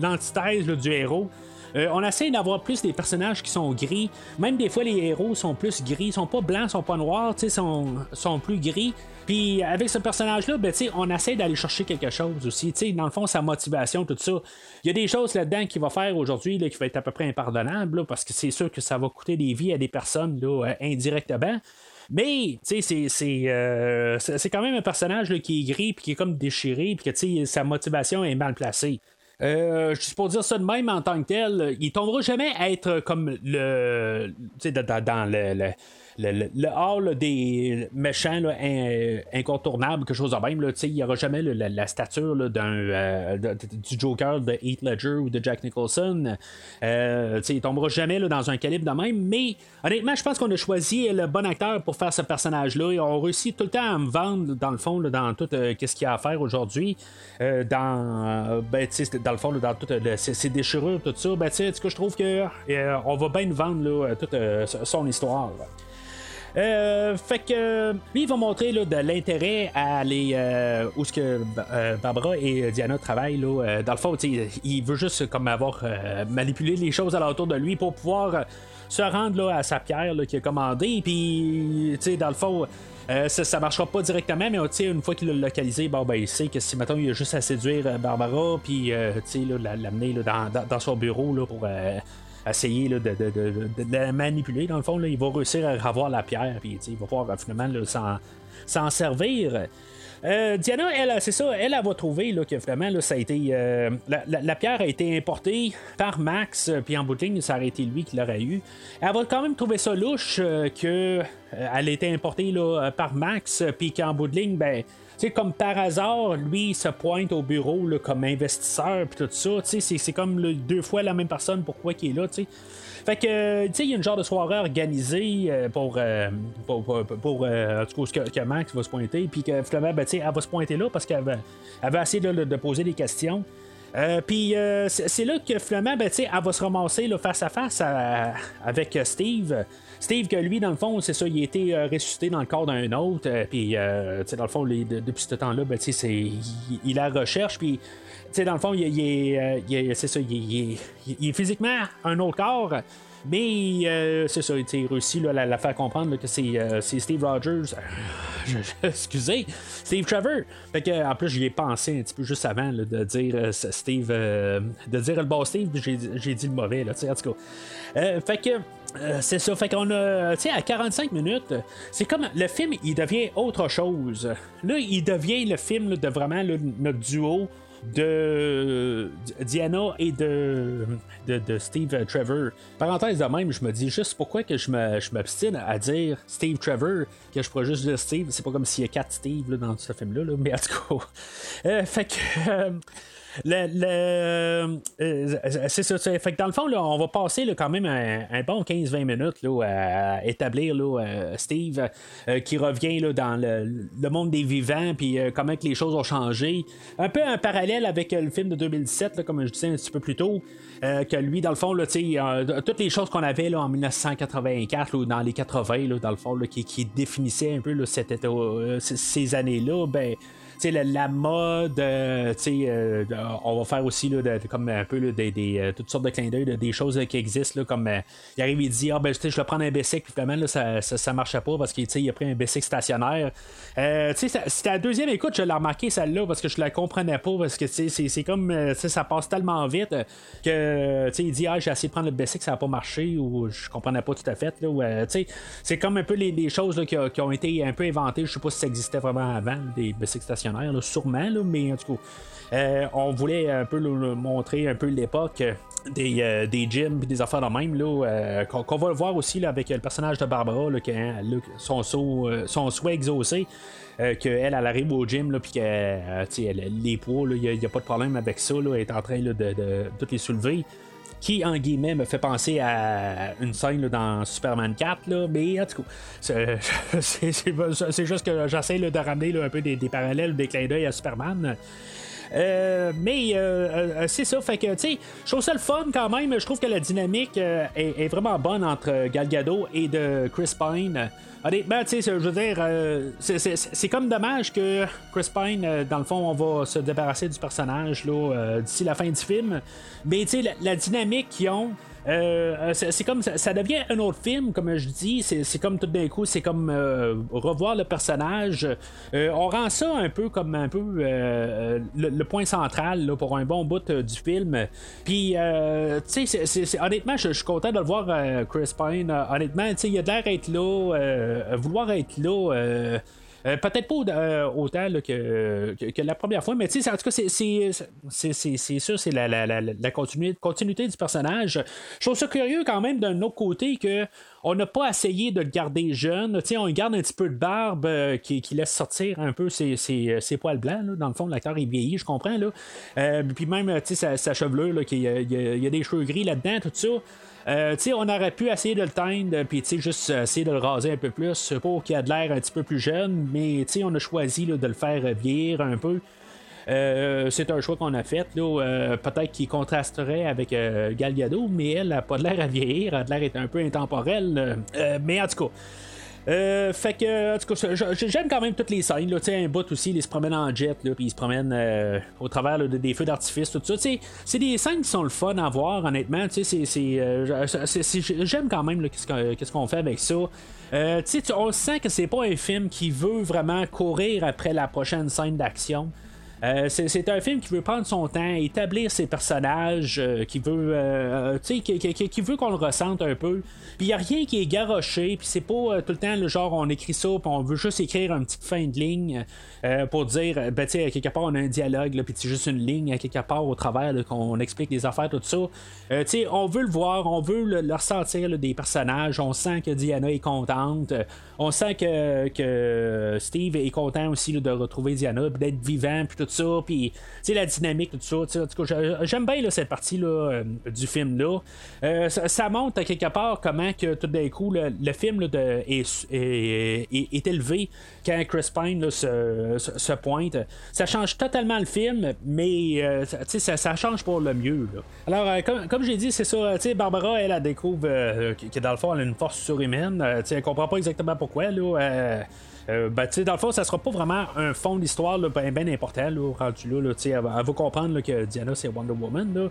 B: l'antithèse du héros. Euh, on essaie d'avoir plus des personnages qui sont gris. Même des fois, les héros sont plus gris. Ils sont pas blancs, ils sont pas noirs, ils sont, sont plus gris. Puis avec ce personnage-là, ben, on essaie d'aller chercher quelque chose aussi. dans le fond, sa motivation, tout ça. Il y a des choses là-dedans qu'il va faire aujourd'hui qui va être à peu près impardonnable, parce que c'est sûr que ça va coûter des vies à des personnes là, euh, indirectement. Mais, euh, c'est, quand même un personnage qui est gris, puis qui est comme déchiré, puis que, sa motivation est mal placée. Euh, juste pour dire ça de même en tant que tel, il tombera jamais à être comme le. Tu sais, dans, le le, le, hall des méchants incontournables, quelque chose de même. Il n'y aura jamais la, stature euh, du Joker de Heath Ledger ou de Jack Nicholson. Euh, il tombera jamais dans un calibre de même. Mais honnêtement, je pense qu'on a choisi le bon acteur pour faire ce personnage-là. Et on réussit tout le temps à me vendre, dans le fond, dans tout euh, ce qu'il y a à faire aujourd'hui. Euh, dans, ben, dans le fond, dans toutes ces, déchirures, tout ça. Ben, je trouve que on va bien nous vendre toute son histoire. Euh, fait que lui, il va montrer là, de l'intérêt à aller euh, où ce que euh, Barbara et Diana travaillent. Là, dans le fond, il veut juste comme avoir manipulé les choses à l'autour de lui pour pouvoir se rendre là, à sa pierre qu'il a commandée. Puis, dans le fond. ça, ça marchera pas directement, mais une fois qu'il l'a localisé, bon, ben, il sait que si maintenant il a juste à séduire Barbara, puis l'amener dans, dans, dans, son bureau là, pour essayer de, la manipuler. Dans le fond, il va réussir à avoir la pierre, puis il va pouvoir finalement s'en servir. Euh, Diana, elle, c'est ça, elle, va trouver là, que vraiment, là, ça a été. Euh, la, pierre a été importée par Max, euh, puis en bout ça aurait été lui qui l'aurait eu. Elle va quand même trouver ça louche que elle a été importée là, par Max, puis qu'en bout de ligne, ben sais, comme par hasard, lui, il se pointe au bureau comme investisseur, puis tout ça. Tu sais, c'est comme deux fois la même personne, pourquoi qu'il est là, tu sais. Fait que, tu sais, il y a une genre de soirée organisée euh, pour, euh, pour, pour, pour, euh, en tout cas, que, que Max va se pointer, puis que finalement, ben, tu sais, elle va se pointer là parce qu'elle va, elle va essayer de, poser des questions. Puis c'est là que finalement, ben, elle va se ramasser là, face à face avec Steve. Steve, que lui, dans le fond, c'est ça, il a été euh, ressuscité dans le corps d'un autre. euh, puis, euh, dans le fond, depuis ce temps-là, ben, c'est- il, il la recherche. Puis, dans le fond, il, il est, euh, c'est ça, il, est- physiquement un autre corps. Mais euh, c'est ça, il réussit là, à la, faire comprendre que c'est, Steve Rogers. excusez, Steve Trevor. Fait que, en plus, j'y ai pensé un petit peu juste avant là, de dire Steve, de dire le bon Steve, j'ai, dit le mauvais, là, en tout cas. Fait que. Euh, c'est ça, fait qu'on a, tu sais, à 45 minutes, c'est comme le film, il devient autre chose. Là, il devient le film de vraiment notre duo de Diana et de, de, Steve Trevor. Parenthèse de même, je me dis juste pourquoi que je me- m'obstine à dire Steve Trevor, que je pourrais juste dire Steve. C'est pas comme s'il y a quatre Steve dans ce film-là, là, mais en tout cas. Euh, fait que. euh, le, le- euh, c'est ça, fait que dans le fond, là, on va passer quand même un, bon 15-20 minutes là, à établir là, euh, Steve euh, qui revient là, dans le, le monde des vivants, puis euh, comment que les choses ont changé. Un peu un parallèle avec euh, le film de 2017, là, comme je disais un petit peu plus tôt, euh, que lui, dans le fond, là, euh, toutes les choses qu'on avait là, en 1984 là, ou dans les 80, là, dans le fond, là, qui, qui définissaient un peu là, cet état- euh, c- ces années-là, ben la, la mode, euh, euh, on va faire aussi là, comme un peu là, des, des, euh, toutes sortes de clins d'œil, de- des choses qui existent, comme il arrive, il dit, ah ben, je vais prendre un bicycle, puis finalement, ça, ça, ça marchait pas parce qu'il a pris un bicycle stationnaire. C'était la deuxième écoute, je l'ai remarqué celle-là parce que je la comprenais pas, parce que c'est comme, ça passe tellement vite que, il dit, ah, j'ai essayé de prendre le bicycle, ça a pas marché, ou je comprenais pas tout à fait, c'est comme un peu les, choses qui, qui ont été un peu inventées, je sais pas si ça existait vraiment avant, des bicycles stationnaires, sûrement, là, mais en tout cas, euh, on voulait un peu là, montrer un peu l'époque euh, des, euh, des gyms des affaires de même, là, euh, qu'on, va le voir aussi là, avec le personnage de Barbara, là, que, hein, là, son, saut, son souhait exaucé. qu'elle, elle arrive au gym, là, puis que les poids, il n'y a, pas de problème avec ça, là, elle est en train de, de, les soulever qui, en guillemets, me fait penser à une scène dans Superman 4, là, mais en tout cas, c'est, juste que j'essaie de ramener un peu des, parallèles, des clins d'œil à Superman. Euh, mais euh, euh, c'est ça, fait que, tu sais, je trouve ça le fun quand même. Je trouve que la dynamique est, vraiment bonne entre Gal Gadot et de Chris Pine. Honnêtement, tu sais, je veux dire, euh, c'est- comme dommage que Chris Pine, euh, dans le fond, on va se débarrasser du personnage là, euh, d'ici la fin du film. Mais tu sais, la dynamique qu'ils ont. Euh, c'est c'est comme ça, devient un autre film, comme je dis. C'est comme tout d'un coup, c'est comme euh, revoir le personnage. Euh, on rend ça un peu comme un peu euh, le, point central pour un bon bout euh, du film. Puis, euh, tu sais, honnêtement, je suis content de le voir, euh, Chris Pine. Euh, honnêtement, tu sais, il a l'air être là, euh, vouloir être là. Euh, Peut-être pas euh, autant que, la première fois, mais tu sais, en tout cas, c'est- sûr, c'est la, la, continuité du personnage. Je trouve ça curieux quand même d'un autre côté que on n'a pas essayé de le garder jeune. Tu sais, on garde un petit peu de barbe euh, qui, laisse sortir un peu ses, ses poils blancs. Dans le fond, l'acteur est vieilli, je comprends. Là. Euh, puis même, sa, sa chevelure, il y, a, des cheveux gris là-dedans, tout ça. Euh, on aurait pu essayer de le teindre, puis juste euh, essayer de le raser un peu plus pour qu'il ait de l'air un petit peu plus jeune, mais on a choisi de le faire vieillir un peu. Euh, c'est un choix qu'on a fait. Euh, peut-être qu'il contrasterait avec euh, Gal Gadot, mais elle n'a pas l'air à vieillir, elle a l'air d'être un peu intemporelle. Euh, mais en tout cas. Fait que, en tout cas, j'aime quand même toutes les scènes. Là, un bout aussi, il se promène en jet, puis il se promène au travers des feux d'artifice, tout ça. C'est des scènes qui sont le fun à voir, honnêtement. J'aime quand même qu'est-ce qu'on fait avec ça. On sent que c'est pas un film qui veut vraiment courir après la prochaine scène d'action. Euh, c'est un film qui veut prendre son temps, établir ses personnages, euh, qui veut euh, qui, qui, qui, veut qu'on le ressente un peu. Puis il n'y a rien qui est garoché, puis c'est pas tout le temps le genre on écrit ça, puis on veut juste écrire une petite fin de ligne pour dire, ben tu sais, quelque part on a un dialogue, puis c'est juste une ligne quelque part au travers qu'on explique les affaires, tout ça. tu sais, on veut le voir, on veut le, ressentir des personnages, on sent que Diana est contente, on sent que, que Steve est content aussi de retrouver Diana, d'être vivant, puis tout ça, puis la dynamique, tout ça. J'aime bien cette partie-là euh, du film-là. Euh, ça, montre à quelque part comment que tout d'un coup le, film de, est, élevé quand Chris Pine se, pointe. Ça change totalement le film, mais euh, ça, ça, change pour le mieux. Alors, comme, j'ai dit, c'est ça. Barbara, elle, elle découvre que dans le fond, elle a une force surhumaine. elle comprend pas exactement pourquoi. Là, euh, ben, dans le fond, ça sera pas vraiment un fond d'histoire bien ben important, là, rendu là, elle, va comprendre que Diana, c'est Wonder Woman.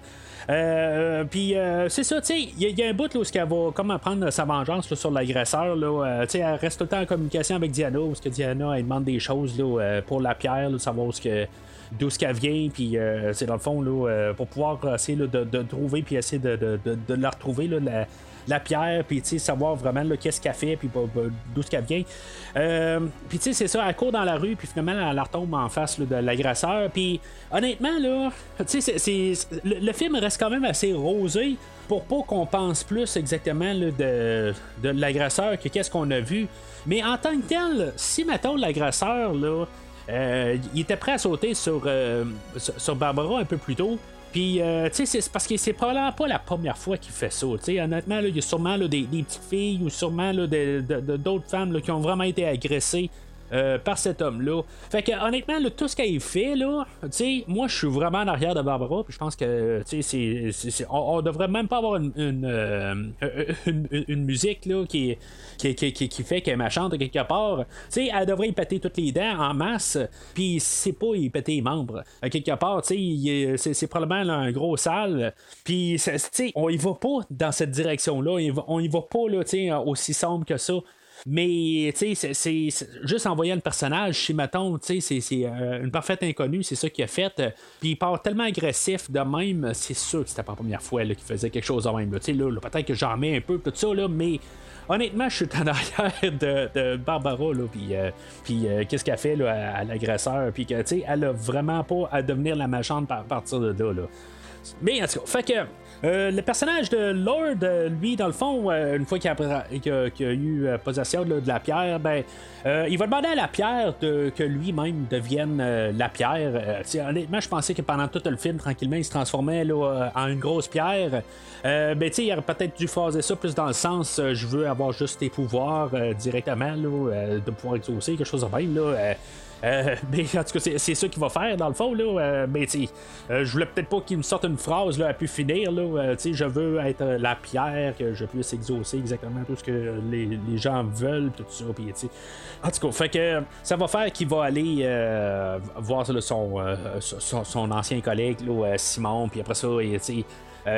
B: Euh, puis, euh, c'est ça, il y, a un bout là, où elle va comme prendre sa vengeance sur l'agresseur. Là, elle reste tout le temps en communication avec Diana, parce que Diana, elle demande des choses là, pour la pierre, là, savoir ce que d'où ce qu'elle vient, puis c'est dans le fond là, pour pouvoir essayer de, de, trouver, puis essayer de, de, la retrouver, là, la, la pierre, puis savoir vraiment qu'est-ce qu'elle fait, puis d'où ce qu'elle vient. Euh, puis tu sais, c'est ça, elle court dans la rue, puis finalement, elle retombe en face de l'agresseur. Puis honnêtement, là, le, film reste quand même assez rosé pour pas qu'on pense plus exactement de, de l'agresseur que qu'est-ce qu'on a vu. Mais en tant que tel, si mettons l'agresseur, euh, il était prêt à sauter sur, euh, sur Barbara un peu plus tôt. Puis, euh, tu sais, c'est parce que c'est pas la première fois qu'il fait ça. Tu sais, honnêtement, il y a sûrement des, petites filles ou sûrement d'autres femmes qui ont vraiment été agressées euh, par cet homme-là. Fait que honnêtement, tout ce qu'il fait, là, moi je suis vraiment en arrière de Barbara, je pense que c'est, on, devrait même pas avoir une, une, euh, une, musique là, qui, qui, qui, qui, fait qu'elle est méchante quelque part. sais elle devrait y péter toutes les dents en masse, puis c'est pas y péter les membres. quelque part, c'est, c'est probablement un gros sale, puis on y va pas dans cette direction-là, on y va pas là, aussi sombre que ça. Mais, tu sais, c'est juste en voyant le personnage, si mettons, tu sais, c'est euh, une parfaite inconnue, c'est ça qu'il a fait. Puis il part tellement agressif de même, c'est sûr que c'était pas la première fois qu'il faisait quelque chose de même. Tu sais, là, peut-être que j'en mets un peu, tout ça, là, mais honnêtement, je suis en arrière de, de Barbara, là, puis, euh, puis euh, qu'est-ce qu'elle fait là, à, l'agresseur, puis que, tu sais, elle a vraiment pas à devenir la méchante à partir de là. là. Mais en tout cas, fait que euh, le personnage de Lord, euh, lui, dans le fond, euh, une fois qu'il a, eu possession de la pierre, ben, il va demander à la pierre que lui-même devienne la pierre. honnêtement, je pensais que pendant tout le film, tranquillement, il se transformait en une grosse pierre. ben, tu il aurait peut-être dû phaser ça plus dans le sens je veux avoir juste tes pouvoirs directement, de pouvoir exaucer quelque chose de même. Là, euh, mais en tout cas, c'est ça qu'il va faire dans le fond. Là, euh, mais euh, je voulais peut-être pas qu'il me sorte une phrase là, à pu finir. Là, je veux être la pierre, que je puisse exaucer exactement tout ce que les, gens veulent, tout ça. Puis, en tout cas, fait que ça va faire qu'il va aller voir son, son, ancien collègue, Simon, puis après ça, il,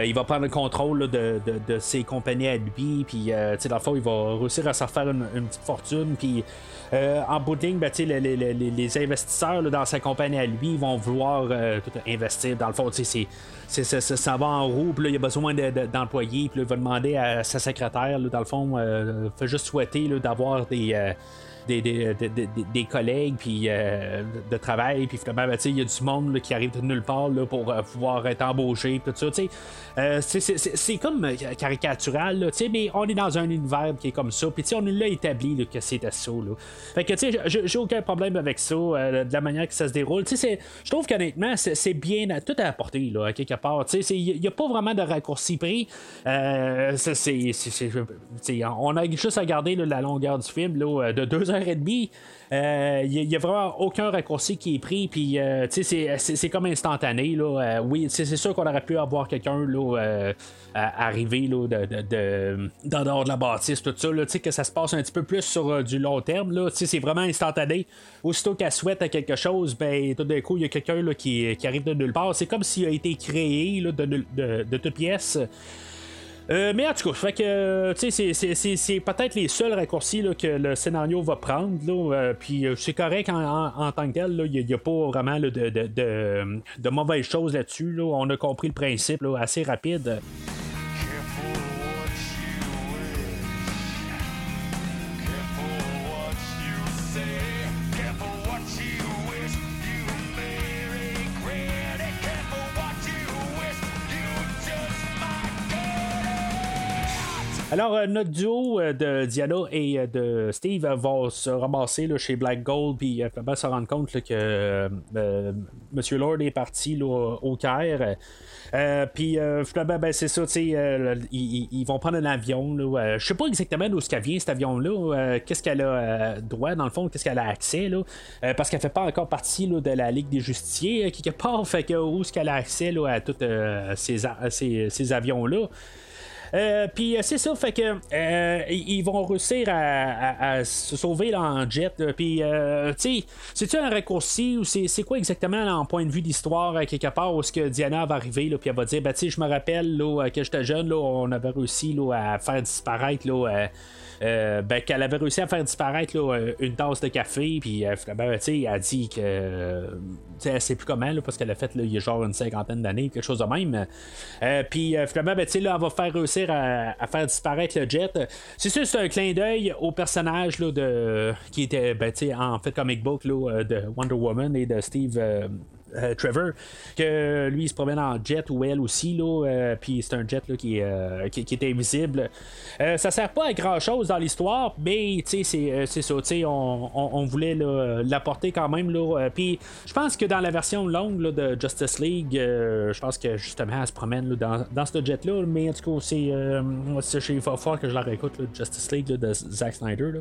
B: il va prendre le contrôle de, ses compagnies à lui, puis dans le fond, il va réussir à se faire une, une petite fortune, puis euh, en bout de ligne, ben, les, les, investisseurs dans sa compagnie à lui vont vouloir euh, investir. Dans le fond, c'est, ça va en roue, puis il a besoin d'employés, puis il va demander à sa secrétaire, dans le fond, euh, fait juste souhaiter d'avoir des des, collègues puis euh, de travail, puis finalement, ben, il y a du monde qui arrive de nulle part là, pour euh, pouvoir être embauché, tout ça. Euh, c'est comme caricatural, mais on est dans un univers qui est comme ça, puis on l'a établi que c'était ça. Là. Fait que j'ai aucun problème avec ça, de la manière que ça se déroule. Je trouve qu'honnêtement, c'est bien tout à apporter là, à quelque part. Il n'y a pas vraiment de raccourci pris. on a juste à garder la longueur du film là, de deux heures demie, il euh, n'y a, vraiment aucun raccourci qui est pris, puis euh, c'est comme instantané. Là. Euh, oui, c'est sûr qu'on aurait pu avoir quelqu'un là, arriver là, de, de, dans dehors de la bâtisse, tout ça, là, que ça se passe un petit peu plus sur du long terme. C'est vraiment instantané. Aussitôt qu'elle souhaite à quelque chose, ben, tout d'un coup, il y a quelqu'un qui, qui, arrive de nulle part. C'est comme s'il a été créé là, de, de, de toute pièce. Euh, mais en tout cas, fait que c'est peut-être les seuls raccourcis que le scénario va prendre. Là, puis c'est correct en, tant que tel. Il n'y a, pas vraiment de, de, de, de, mauvaises choses là-dessus. On a compris le principe assez rapide. Alors, euh, notre duo euh, de Diana et euh, de Steve va se ramasser là, chez Black Gold, puis va se rendre compte que Monsieur Lord est parti au Caire. puis finalement, ben, c'est ça, ils, ils, vont prendre un avion. Je sais pas exactement d'où vient cet avion-là. qu'est-ce qu'elle a droit, dans le fond, qu'est-ce qu'elle a accès, là, parce qu'elle fait pas encore partie de la Ligue des Justiciers, quelque part, fait que où est-ce qu'elle a accès à tous ces, ces avions-là? Euh, puis euh, c'est ça, fait que euh, ils vont réussir à, se sauver en jet. Puis, tu sais, c'est-tu un raccourci ou c'est quoi exactement en point de vue d'histoire quelque part où ce que Diana va arriver, puis elle va dire, ben tu sais, je me rappelle là, que j'étais jeune, là, on avait réussi là, à faire disparaître là, euh, ben, qu'elle avait réussi à faire disparaître euh, une tasse de café, puis finalement, elle a dit que. elle sait plus comment, parce qu'elle a fait il y a genre une cinquantaine d'années, quelque chose de même. puis finalement, ben, là, elle va faire réussir à, faire disparaître le jet. C'est sûr, c'est un clin d'œil au personnage là, de, qui était ben, en fait comic book là, de Wonder Woman et de Steve euh, Trevor, que lui il se promène en jet ou elle aussi, là, euh, puis c'est un jet là, qui, euh, qui, est invisible. ça sert pas à grand chose dans l'histoire, mais c'est, ça, on, on, voulait l'apporter quand même. Puis je pense que dans la version longue de Justice League, je pense que justement elle se promène dans, dans ce jet-là, mais en tout cas, c'est, il faut fort que je la réécoute, Justice League de Zack Snyder.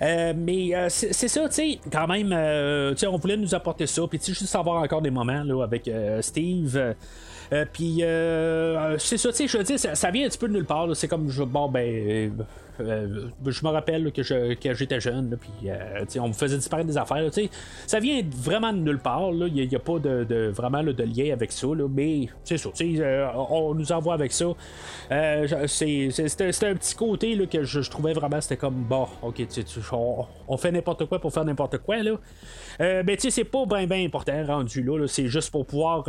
B: mais c'est, ça, tu sais, quand même, on voulait nous apporter ça, puis juste savoir encore des moments là, avec euh, Steve. Euh, euh, puis c'est ça, tu sais, je veux dire, ça, vient un petit peu de nulle part. C'est comme, bon, ben, euh, je me rappelle que, j'étais jeune, puis euh, on me faisait disparaître des affaires. ça vient vraiment de nulle part. Il n'y a, pas de, vraiment de lien avec ça, mais c'est ça. Euh, on nous envoie avec ça. c'était un petit côté que je, trouvais vraiment, c'était comme, bon, ok, on, fait n'importe quoi pour faire n'importe quoi. Là. mais tu sais, c'est pas bien ben important rendu là. c'est juste pour pouvoir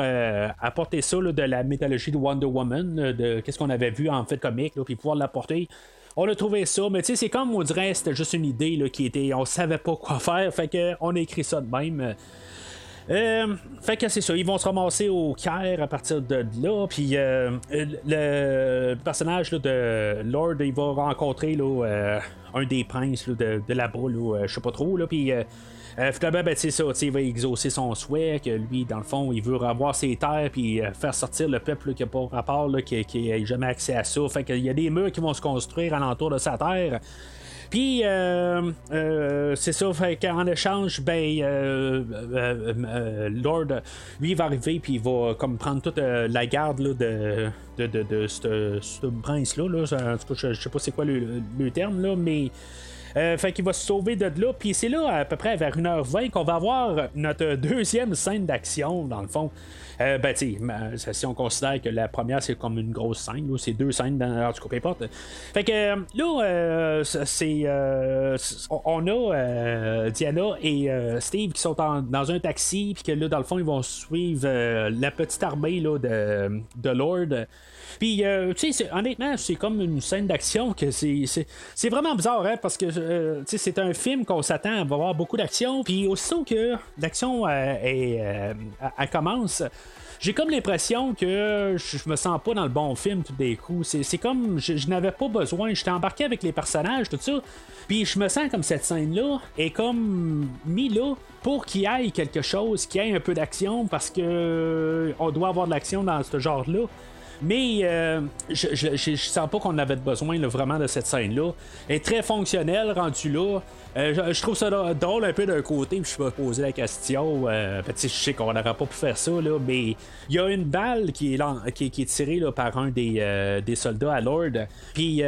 B: apporter ça de la mythologie de Wonder Woman, de qu'est-ce qu'on avait vu en fait comique, puis pouvoir l'apporter on a trouvé ça, mais tu sais, c'est comme on dirait c'était juste une idée là, qui était. On savait pas quoi faire, fait que on a écrit ça de même. Euh, fait que c'est ça, ils vont se ramasser au Caire à partir de là. Puis euh, le personnage de Lord, il va rencontrer euh, un des princes de, de là-bas, là, je sais pas trop. Puis euh, finalement, ben, c'est ça, il va exaucer son souhait, que lui, dans le fond, il veut avoir ses terres, puis euh, faire sortir le peuple qui n'a pas rapport, là, qui jamais accès à ça. Fait qu'il y a des murs qui vont se construire alentour de sa terre. Puis, euh, euh, c'est ça, fait qu'en échange, ben, Lord, lui, va arriver, puis il va comme prendre toute la garde de, de, ce prince-là. Là. En tout cas, je, je sais pas c'est quoi le, le, terme, là, mais euh, fait qu'il va se sauver de là. Puis c'est là, à peu près vers 1h20, qu'on va avoir notre deuxième scène d'action, dans le fond. Euh, ben, tu si on considère que la première, c'est comme une grosse scène, c'est deux scènes dans. Tout cas, peu importe. Fait que euh, là, c'est. on a Diana et Steve qui sont dans un taxi, puis que là, dans le fond, ils vont suivre la petite armée là, de, de Lord. Puis, euh, tu sais, honnêtement, c'est comme une scène d'action que c'est vraiment bizarre, hein, parce que euh, sais c'est un film qu'on s'attend à voir beaucoup d'action. Puis, aussitôt que l'action euh, elle commence, j'ai comme l'impression que je me sens pas dans le bon film tout des coups. C'est comme je, n'avais pas besoin. J'étais embarqué avec les personnages, tout ça. Puis je me sens comme cette scène-là est comme mis là pour qu'il y ait quelque chose, qu'il y ait un peu d'action, parce que on doit avoir de l'action dans ce genre-là. Mais euh, je, je, sens pas qu'on avait besoin vraiment de cette scène-là. Elle est très fonctionnelle, rendue là. Euh, je, trouve ça drôle un peu d'un côté, puis je me poser la question. Euh, je sais qu'on n'aurait pas pu faire ça, là, mais il y a une balle qui est, qui, est tirée là, par un des, euh, des, soldats à Lord, puis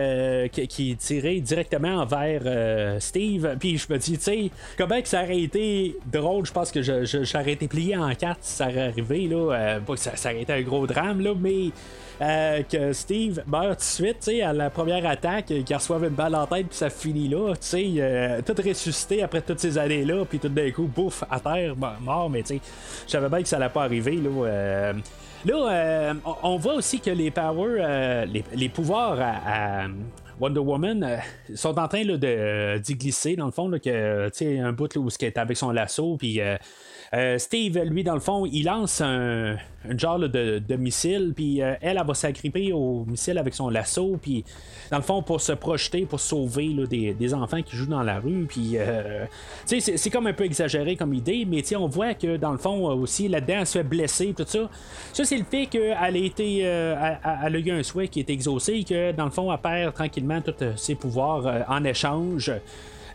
B: qui, est tirée directement vers Steve. Puis je me dis, tu sais, comment que ça aurait été drôle, je pense que j'aurais été plié en quatre si ça aurait arrivé, là. pas que ça, ça, aurait été un gros drame, là, mais euh, que Steve meurt tout de suite, tu sais, à la première attaque, qu'il reçoive une balle en tête, puis ça finit là, tu sais, euh, tout ressuscité après toutes ces années-là, puis tout d'un coup, bouf, à terre, mort, mais tu sais, je savais bien que ça allait pas arriver, là. Euh. là, on voit aussi que les powers, les, pouvoirs à, Wonder Woman sont en train de d'y glisser dans le fond là, que sais un bout là, où est avec son lasso puis euh, Steve, lui, dans le fond, il lance un, genre de, missile, puis euh, elle, elle, va s'agripper au missile avec son lasso, puis dans le fond, pour se projeter, pour sauver des, enfants qui jouent dans la rue, puis euh, c'est comme un peu exagéré comme idée, mais on voit que dans le fond aussi, là-dedans, elle se fait blesser, tout ça. Ça, c'est le fait qu'elle a été, a eu un souhait qui est exaucé, que dans le fond, elle perd tranquillement tous ses pouvoirs en échange.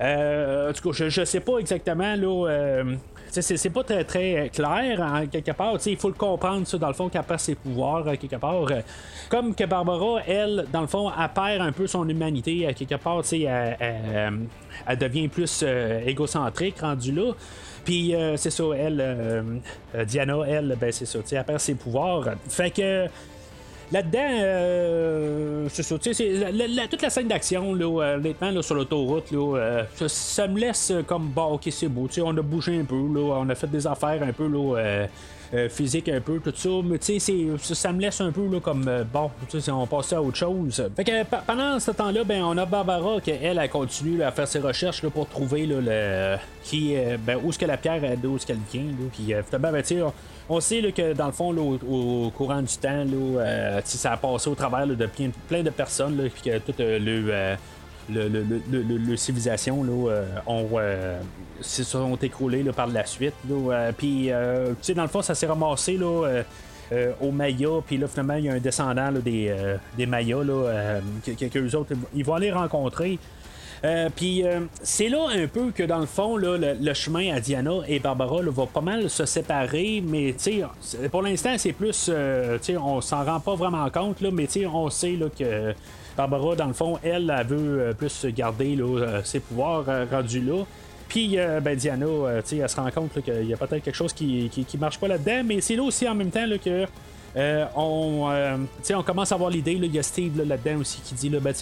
B: en tout cas, je, ne sais pas exactement là, c'est pas très, très clair, en quelque part. il faut le comprendre, ça, dans le fond, qu'elle perd ses pouvoirs, euh, quelque part. Comme que Barbara, elle, dans le fond, elle perd un peu son humanité, euh, quelque part, elle, elle, elle, devient plus euh, égocentrique, rendue là. Puis c'est ça, elle, Diana, elle, ben c'est ça, elle perd ses pouvoirs. Fait que Là-dedans, euh, c'est ça, tu sais, toute la scène d'action, là, honnêtement, là, sur l'autoroute, là, euh, ça, me laisse comme, bon, ok, c'est beau, tu sais, on a bougé un peu, là, on a fait des affaires un peu, là, euh, euh physique un peu, tout ça. Mais tu sais, ça me laisse un peu là, comme bon, tu sais, on passe à autre chose. Fait que pendant ce temps-là, ben on a Barbara qui elle, elle continue à faire ses recherches là, pour trouver là, le qui ben, où est-ce que la pierre d'où est-ce qu'elle vient. Là, puis ben, sais, on sait que dans le fond, au, courant du temps, euh, ça a passé au travers de plein, de personnes, puis que euh, euh, le, civilisation là, ont, se sont écroulées par la suite. puis, dans le fond, ça s'est ramassé là, aux Mayas, puis là, finalement, il y a un descendant des, des Mayas, là, que, autres, ils vont aller rencontrer. Euh, puis euh, c'est là un peu que dans le fond, le, chemin à Diana et Barbara va pas mal se séparer, mais pour l'instant, c'est plus. Euh, on s'en rend pas vraiment compte, là, mais on sait là, que Barbara, dans le fond, elle, elle veut plus garder ses pouvoirs rendus là. Puis ben, Diana, elle se rend compte qu'il y a peut-être quelque chose qui, qui, marche pas là-dedans, mais c'est là aussi en même temps que euh, on, euh, on commence à avoir l'idée, il y a Steve là, dedans aussi qui dit là, ben,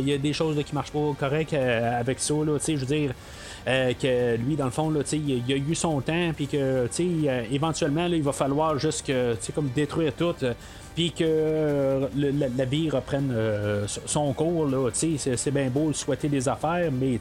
B: il y a des choses qui marchent pas correct euh, avec ça. je veux dire que lui, dans le fond, il, a eu son temps, puis que éventuellement, il va falloir juste que, comme détruire tout. Puis que la, vie reprenne son cours, c'est bien beau souhaiter des affaires, mais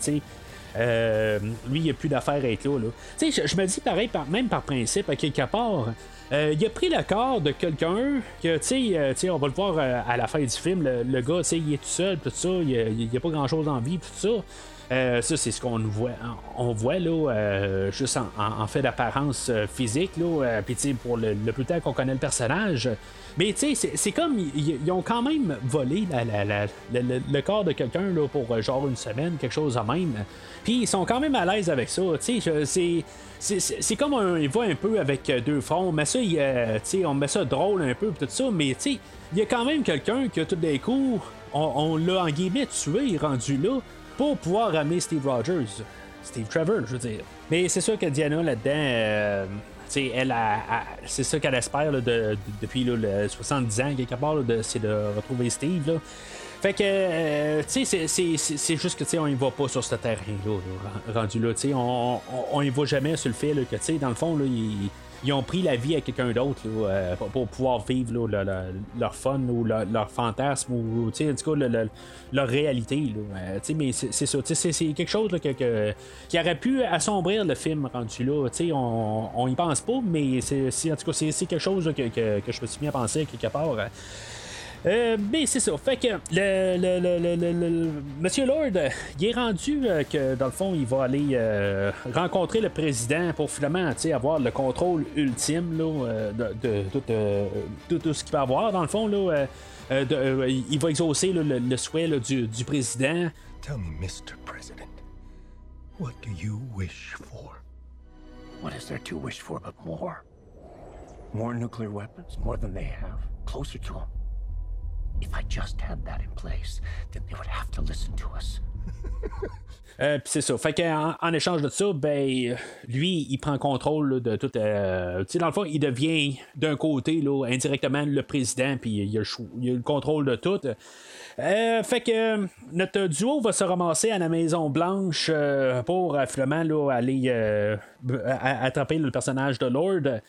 B: lui, il n'y a plus d'affaires à être là. Je, je me dis pareil, même par principe, à quelque part, euh, il a pris le corps de quelqu'un que, tu euh, sais, on va le voir euh, à la fin du film, le, gars, tu sais, il est tout seul, tout ça, il n'y a, pas grand chose en vie, tout ça. Ça, c'est ce qu'on voit. On voit là, juste en, fait d'apparence physique, là, puis pour le, plus tard qu'on connaît le personnage. Mais tu sais, c'est comme ils, ont quand même volé le, corps de quelqu'un pour genre une semaine, quelque chose de même. Puis ils sont quand même à l'aise avec ça. Tu sais, c'est comme un, il va un peu avec euh, deux fronts, mais ça, il, euh, on met ça drôle un peu, tout ça, mais il y a quand même quelqu'un qui, tout d'un coup, on, l'a en guillemets tué, rendu là, pour pouvoir ramener Steve Rogers. Steve Trevor, je veux dire. Mais c'est sûr que Diana, là-dedans, euh, elle c'est ça qu'elle espère depuis le 70 ans, quelque part, c'est de retrouver Steve. Là. Fait que, euh, tu sais, c'est juste que, tu sais, on y va pas sur ce terrain-là, rendu là, tu sais, on, on, y va jamais sur le fait que, tu sais, dans le fond, là, ils, ont pris la vie à quelqu'un d'autre euh, pour, pouvoir vivre leur fun ou leur, fantasme ou, en tout cas, leur réalité, là. Euh, mais c'est ça, c'est quelque chose qui aurait pu assombrir le film rendu là, on, on y pense pas, mais c'est en tout cas, c'est quelque chose que, que, je me suis bien pensé quelque part. Euh, mais c'est ça. Fait que le, le, le, Monsieur Lord, il est rendu euh, que dans le fond, il va aller euh, rencontrer le président pour finalement avoir le contrôle ultime là, de, de, tout ce qu'il va avoir. Dans le fond, là, il va exaucer le, souhait du, du président.
A: Tell me, Mr. President, what do you wish for?
C: What is there to wish for but more? More nuclear weapons, more than they have, closer to them.
B: Euh, puis c'est ça. Fait qu'en en échange de ça, ben, lui, il prend contrôle de tout. Euh, dans le fond, il devient d'un côté, là, indirectement, le président, puis il a, le, contrôle de tout. Euh, fait que notre duo va se ramasser à la Maison Blanche pour finalement là, aller attraper le personnage de Lord.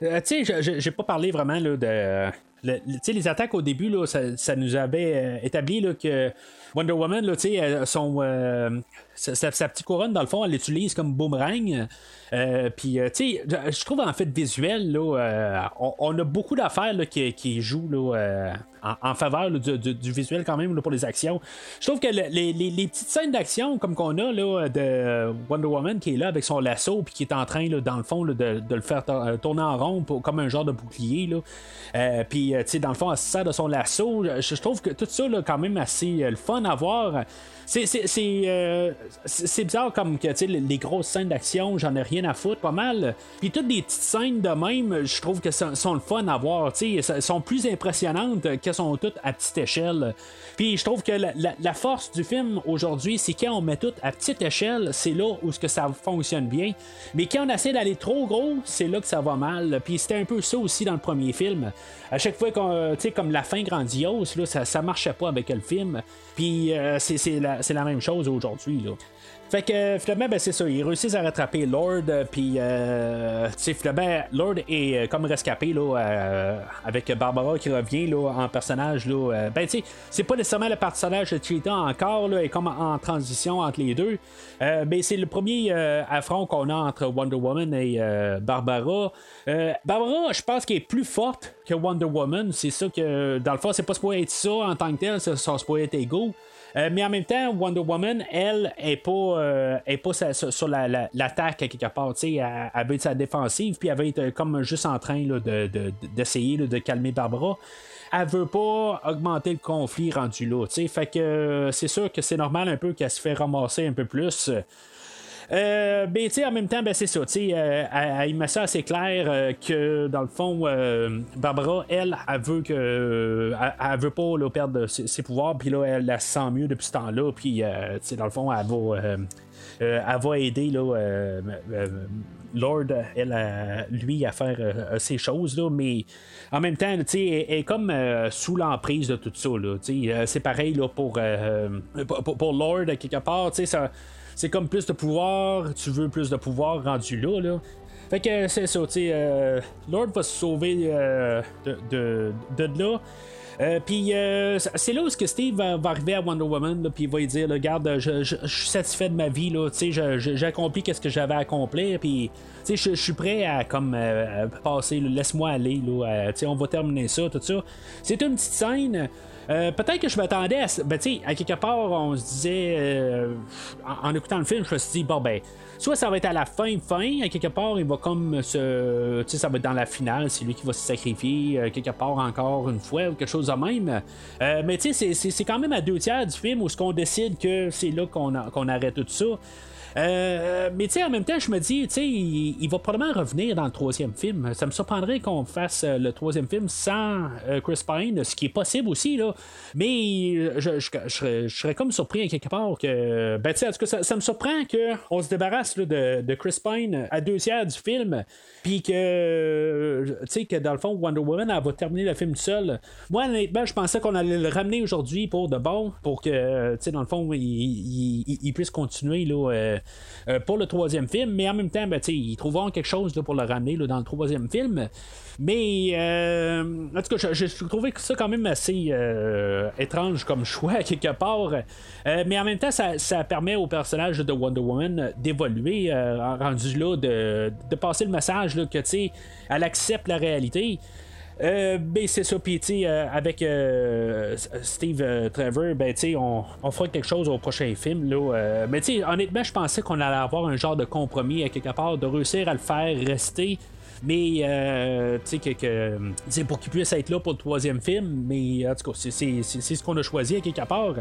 B: tu sais, j'ai pas parlé vraiment là, de. Les attaques au début, là, ça, nous avait établi là, que Wonder Woman, là, son, euh, sa, petite couronne, dans le fond, elle l'utilise comme boomerang. Euh, puis, euh, tu sais, je trouve en fait visuel, là, euh, on, a beaucoup d'affaires qui, qui, jouent là, en, faveur du, visuel quand même pour les actions. Je trouve que les, les, petites scènes d'action comme qu'on a là, de Wonder Woman qui est là avec son lasso puis qui est en train, là, dans le fond, de, de, le faire tourner en rond comme un genre de bouclier. Là. puis, dans le fond, elle se sert de son lasso. Je, trouve que tout ça, là, quand même assez le fun à voir. Euh, c'est bizarre comme que les, grosses scènes d'action, j'en ai rien à foutre pas mal. Puis toutes les petites scènes de même, je trouve que sont, sont le fun à voir. Elles sont plus impressionnantes qu'elles sont toutes à petite échelle. Puis je trouve que la, force du film aujourd'hui, c'est quand on met tout à petite échelle, c'est là où que ça fonctionne bien. Mais quand on essaie d'aller trop gros, c'est là que ça va mal. Puis c'était un peu ça aussi dans le premier film. À chaque fois qu'on, comme la fin grandiose, là, ça, ça marchait pas avec le film. Puis euh, c'est la, la, même chose aujourd'hui. Fait que finalement, ben, c'est ça. Ils réussissent à rattraper Lord. Euh, puis, euh, finalement, Lord est euh, comme rescapé là, avec Barbara qui revient là, en personnage. Là, ben, tu sais, c'est pas nécessairement le personnage de Cheetah encore. Là, est comme en transition entre les deux. mais c'est le premier affront qu'on a entre Wonder Woman et Barbara. Barbara, je pense qu'elle est plus forte que Wonder Woman. C'est ça que, dans le fond, c'est pas supposé être ça en tant que tel. Ça, ça supposé être égaux. Euh, mais en même temps, Wonder Woman, elle, est pas, euh, est pas sur, l'attaque la, quelque part. Elle, elle veut être sa défensive, puis elle va être comme juste en train d'essayer de, de, calmer Barbara elle veut pas augmenter le conflit rendu là. Fait que euh, c'est sûr que c'est normal un peu qu'elle se fait ramasser un peu plus. Euh, ben, en même temps, ben, c'est ça. Euh, il met ça assez clair euh, que, dans le fond, euh, Barbara, elle, elle veut que. Elle, veut pas perdre ses, pouvoirs, puis là, elle la sent mieux depuis ce temps-là, puis, dans le fond, elle va. elle aider là, Lord, elle, lui, à faire ces choses, là, mais en même temps, elle, est comme sous l'emprise de tout ça. c'est pareil là, pour, pour, pour, Lord, quelque part. Ça, c'est comme plus de pouvoir, tu veux plus de pouvoir rendu là. Fait que c'est ça, tu euh, Lord va se sauver euh, de, de, de, là. Euh, puis c'est là où que Steve va, arriver à Wonder Woman, puis il va lui dire Regarde, je, suis satisfait de ma vie, là, j'ai accompli ce que j'avais à accomplir, puis je suis prêt à comme passer, laisse-moi aller, là, on va terminer ça, tout ça. C'est une petite scène. Euh, peut-être que je m'attendais à. Ben, tu sais, à quelque part, on se disait. Euh, en, écoutant le film, je me suis dit, bon, ben, soit ça va être à la fin, fin, à quelque part, il va comme se. Tu sais, ça va être dans la finale, c'est lui qui va se sacrifier, euh, quelque part encore une fois, ou quelque chose de même. mais tu sais, c'est quand même à deux tiers du film où ce qu'on décide que c'est là qu'on arrête tout ça. Euh, mais tu sais, en même temps, je me dis, tu sais, il, va probablement revenir dans le troisième film. Ça me surprendrait qu'on fasse euh, le troisième film sans euh, Chris Pine, ce qui est possible aussi, là. Mais je, serais, comme surpris à quelque part que. Ben, tu sais, en tout cas, ça, me surprend qu'on se débarrasse de, Chris Pine à deux tiers du film. Puis que, tu sais, que dans le fond, Wonder Woman, va terminer le film seule. Moi, honnêtement, je pensais qu'on allait le ramener aujourd'hui pour de bon, pour que, tu sais, dans le fond, il, puisse continuer là, euh, euh, pour le troisième film. Mais en même temps, ben, tu sais, ils trouveront quelque chose là, pour le ramener là, dans le troisième film. Mais, euh, en tout cas, j'ai trouvé ça quand même assez euh, étrange comme choix, quelque part. Euh, mais en même temps, ça, permet au personnage de Wonder Woman d'évoluer, rendu là, de, passer le message que, tu sais, elle accepte la réalité. ben c'est ça, puis avec Steve Trevor, ben on, on fera quelque chose au prochain film. Là, mais honnêtement, je pensais qu'on allait avoir un genre de compromis à quelque part, de réussir à le faire rester mais, euh, tu sais, que, pour qu'il puisse être là pour le troisième film, mais en tout cas, c'est ce qu'on a choisi à quelque part.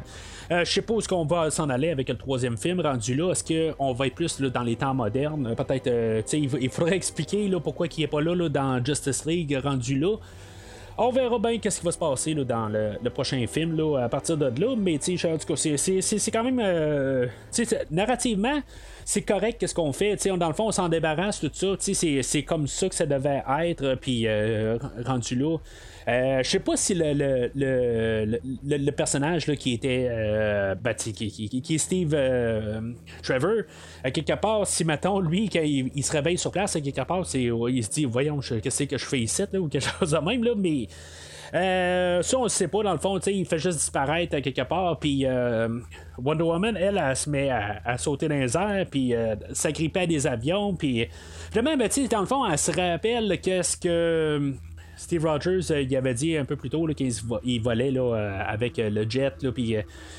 B: Euh, je sais pas où est-ce qu'on va s'en aller avec le troisième film rendu là. Est-ce qu'on va être plus là, dans les temps modernes? Peut-être, euh, tu sais, il, faudrait expliquer là, pourquoi il n'est pas là, là, dans Justice League rendu là. on verra bien qu'est-ce qui va se passer là, dans le, prochain film là, à partir de là. Mais tout cas, c'est quand même. Euh, narrativement, c'est correct qu'est-ce qu'on fait. sais dans le fond, on s'en débarrasse, tout ça. C'est comme ça que ça devait être, puis euh, rendu là. Euh, je sais pas si le, le, le, le personnage là, qui était euh, ben, qui, qui, qui, est Steve euh, Trevor, quelque part, si mettons lui, quand il, se réveille sur place, quelque part, c'est, il se dit voyons, qu'est-ce que je fais ici, là, ou quelque chose de même, là, mais. Euh, ça, on ne sait pas, dans le fond, il fait juste disparaître quelque part, puis Wonder Woman, elle, elle, se met à, sauter dans les airs, puis s'agripper à des avions, puis vraiment, ben, dans le fond, elle se rappelle qu'est-ce que Steve Rogers, euh, il avait dit un peu plus tôt qu'il volait là, euh, avec euh, le jet, puis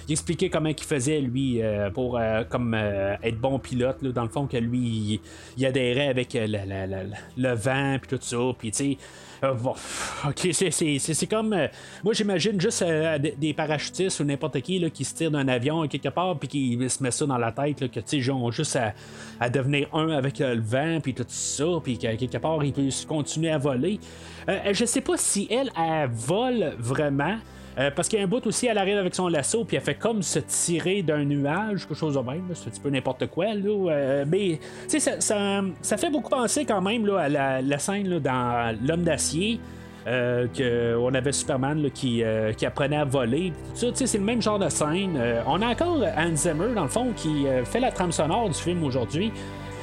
B: il expliquait comment il faisait lui pour comme être bon pilote, dans le fond que lui il, adhérait avec le vent puis tout ça, puis tu sais euh, ok, c'est comme. Euh, moi, j'imagine juste euh, des parachutistes ou n'importe qui là, qui se tire d'un avion quelque part, puis qui se met ça dans la tête, là, que sais, ont juste à, devenir un avec le vent, puis tout ça, puis quelque part, ils peuvent continuer à voler. je sais pas si elle, elle vole vraiment. Euh, parce qu'il y a un bout aussi, elle arrive avec son lasso, puis elle fait comme se tirer d'un nuage, quelque chose de même. C'est un petit peu n'importe quoi. Là, euh, mais ça, ça, ça, fait beaucoup penser quand même là, à la, scène dans L'homme d'acier. Euh, qu'on avait Superman qui, apprenait à voler. C'est le même genre de scène. on a encore Hans Zimmer, dans le fond, qui fait la trame sonore du film aujourd'hui.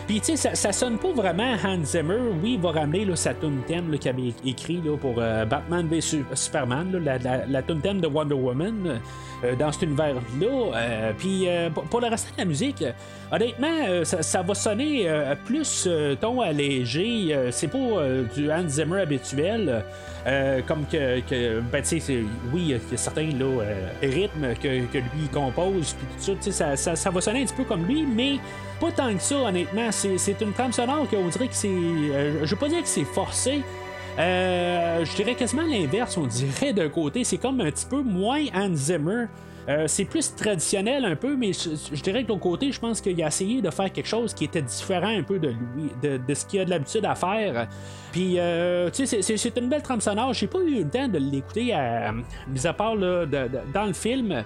B: Puis, tu sais, ça, sonne pas vraiment Hans Zimmer. Oui, il va ramener sa tune thème qu'il avait écrit pour euh, Batman vs Superman, la, la, la thème de Wonder Woman. Euh, dans cet univers-là. Euh, puis pour le reste de la musique, honnêtement, ça, va sonner plus ton allégé. c'est pas du Hans Zimmer habituel. comme que, ben, tu sais, oui, il y a certains rythmes que, que, lui compose, puis tout ça, ça, ça, ça, va sonner un petit peu comme lui, mais pas tant que ça, honnêtement. C'est une trame sonore qu'on dirait que c'est. je veux pas dire que c'est forcé, euh, je dirais quasiment l'inverse, on dirait d'un côté. C'est comme un petit peu moins Hans Zimmer. Euh, c'est plus traditionnel un peu, mais je, dirais que de l'autre côté, je pense qu'il a essayé de faire quelque chose qui était différent un peu de lui, de, ce qu'il a de l'habitude à faire. Puis, euh, tu sais, c'est une belle trame sonore. J'ai pas eu le temps de l'écouter, mis à part dans le film.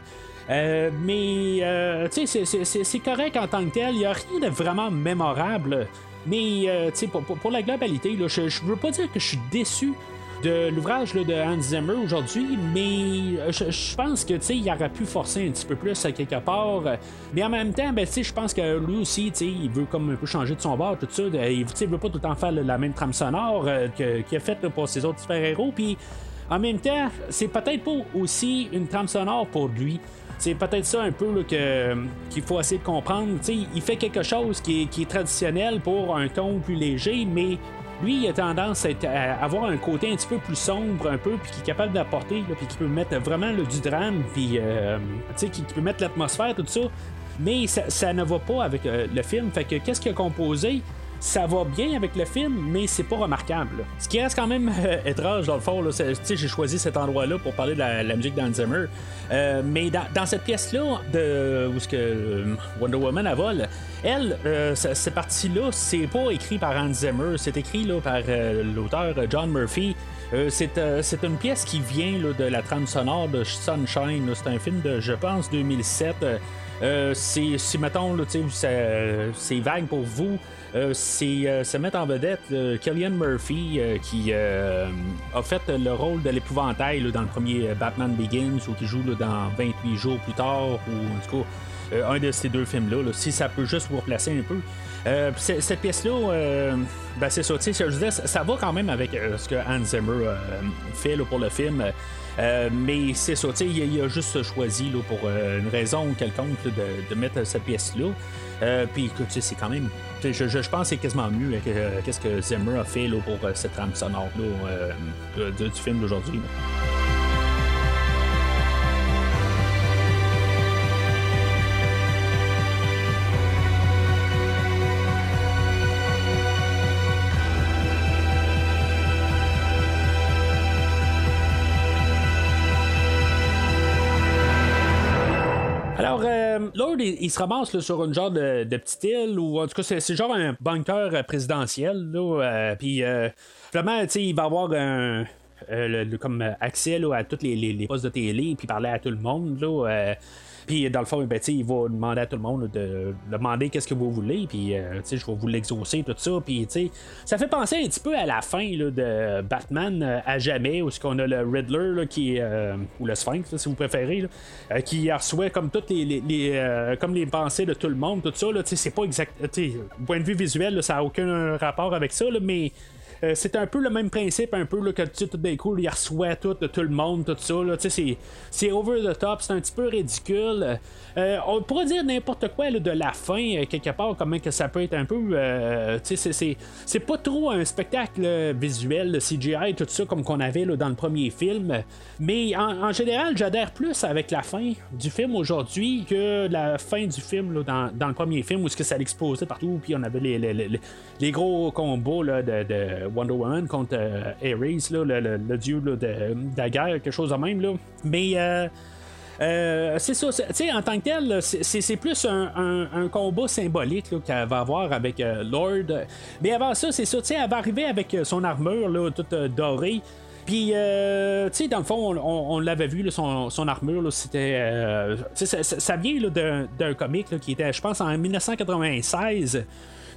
B: Mais, tu sais, c'est correct en tant que tel. Il n'y a rien de vraiment mémorable. Mais euh, pour, pour, la globalité, je ne veux pas dire que je suis déçu de l'ouvrage de Hans Zimmer aujourd'hui, mais euh, je, pense que il aurait pu forcer un petit peu plus quelque part. Mais en même temps, ben, je pense que lui aussi, il veut comme un peu changer de son bord, tout ça. Il ne veut pas tout le temps faire la même trame sonore euh, qu'il a fait pour ses autres super-héros. Puis en même temps, c'est peut-être pas aussi une trame sonore pour lui. C'est peut-être ça un peu qu'il faut essayer de comprendre. il fait quelque chose qui est, traditionnel pour un ton plus léger, mais lui, il a tendance à, avoir un côté un petit peu plus sombre, un peu, puis qui est capable d'apporter, puis qui peut mettre vraiment du drame, puis euh, qui, peut mettre l'atmosphère, tout ça. Mais ça, ne va pas avec euh, le film. Fait que qu'est-ce qu'il a composé? Ça va bien avec le film, mais c'est pas remarquable. Ce qui reste quand même euh, étrange dans le fond, j'ai choisi cet endroit-là pour parler de la, musique Zimmer. Euh, mais dans, cette pièce-là, de où ce que euh, Wonder Woman a vole, elle, cette partie-là, c'est pas écrit par Hans Zimmer, c'est écrit là, par l'auteur John Murphy. c'est, une pièce qui vient de la trame sonore de Sunshine. C'est un film de, je pense, 2007. c'est, si, mettons, c'est vague pour vous, euh, c'est euh, se mettre en vedette euh, Killian Murphy qui a fait le rôle de l'épouvantail dans le premier Batman Begins ou qui joue dans 28 jours plus tard ou en tout cas un de ces deux films-là, si ça peut juste vous replacer un peu. cette pièce-là, ben c'est ça, je ça va quand même avec ce que Hans Zimmer fait pour le film. mais c'est ça, il, a juste choisi pour une raison quelconque de, mettre cette pièce-là. Puis écoute, c'est quand même je, pense que c'est quasiment mieux que euh, qu'est-ce que Zimmer a fait là, pour euh, cette trame sonore euh, du film d'aujourd'hui. Il, se ramasse sur une genre de, petite île, ou en tout cas, c'est genre un bunker présidentiel. Euh, puis, euh, vraiment, il va avoir un comme accès à tous les, postes de télé, puis parler à tout le monde. Puis dans le fond, ben, il va demander à tout le monde de, demander qu'est-ce que vous voulez, puis euh, je vais vous l'exaucer, tout ça. Puis ça fait penser un petit peu à la fin de Batman euh, à jamais, où qu'on a le Riddler qui euh, ou le Sphinx, si vous préférez, qui reçoit comme toutes les, comme les pensées de tout le monde, tout ça. C'est pas exact. Point de vue visuel, ça n'a aucun rapport avec ça, mais euh, c'est un peu le même principe, un peu là, que tu tout d'un coup, il reçoit tout de tout le monde, tout ça. c'est, over the top, c'est un petit peu ridicule. Euh, on pourrait dire n'importe quoi de la fin, euh, quelque part, comment que ça peut être un peu. c'est, pas trop un spectacle visuel, CGI, tout ça, comme qu'on avait dans le premier film. Mais en, général, j'adhère plus avec la fin du film aujourd'hui que la fin du film dans, le premier film où ce que ça partout, puis on avait les, gros combats de Wonder Woman contre euh, Ares, le, dieu de, la guerre, quelque chose de même. Là. Mais euh, euh, c'est ça, en tant que tel, c'est plus un, combat symbolique qu'elle va avoir avec Lord. Mais avant ça, c'est ça, elle va arriver avec son armure là, toute dorée. Puis, tu sais, dans le fond, on, l'avait vu, son, armure, c'était. Ça, ça, vient d'un comic qui était, je pense, en 1996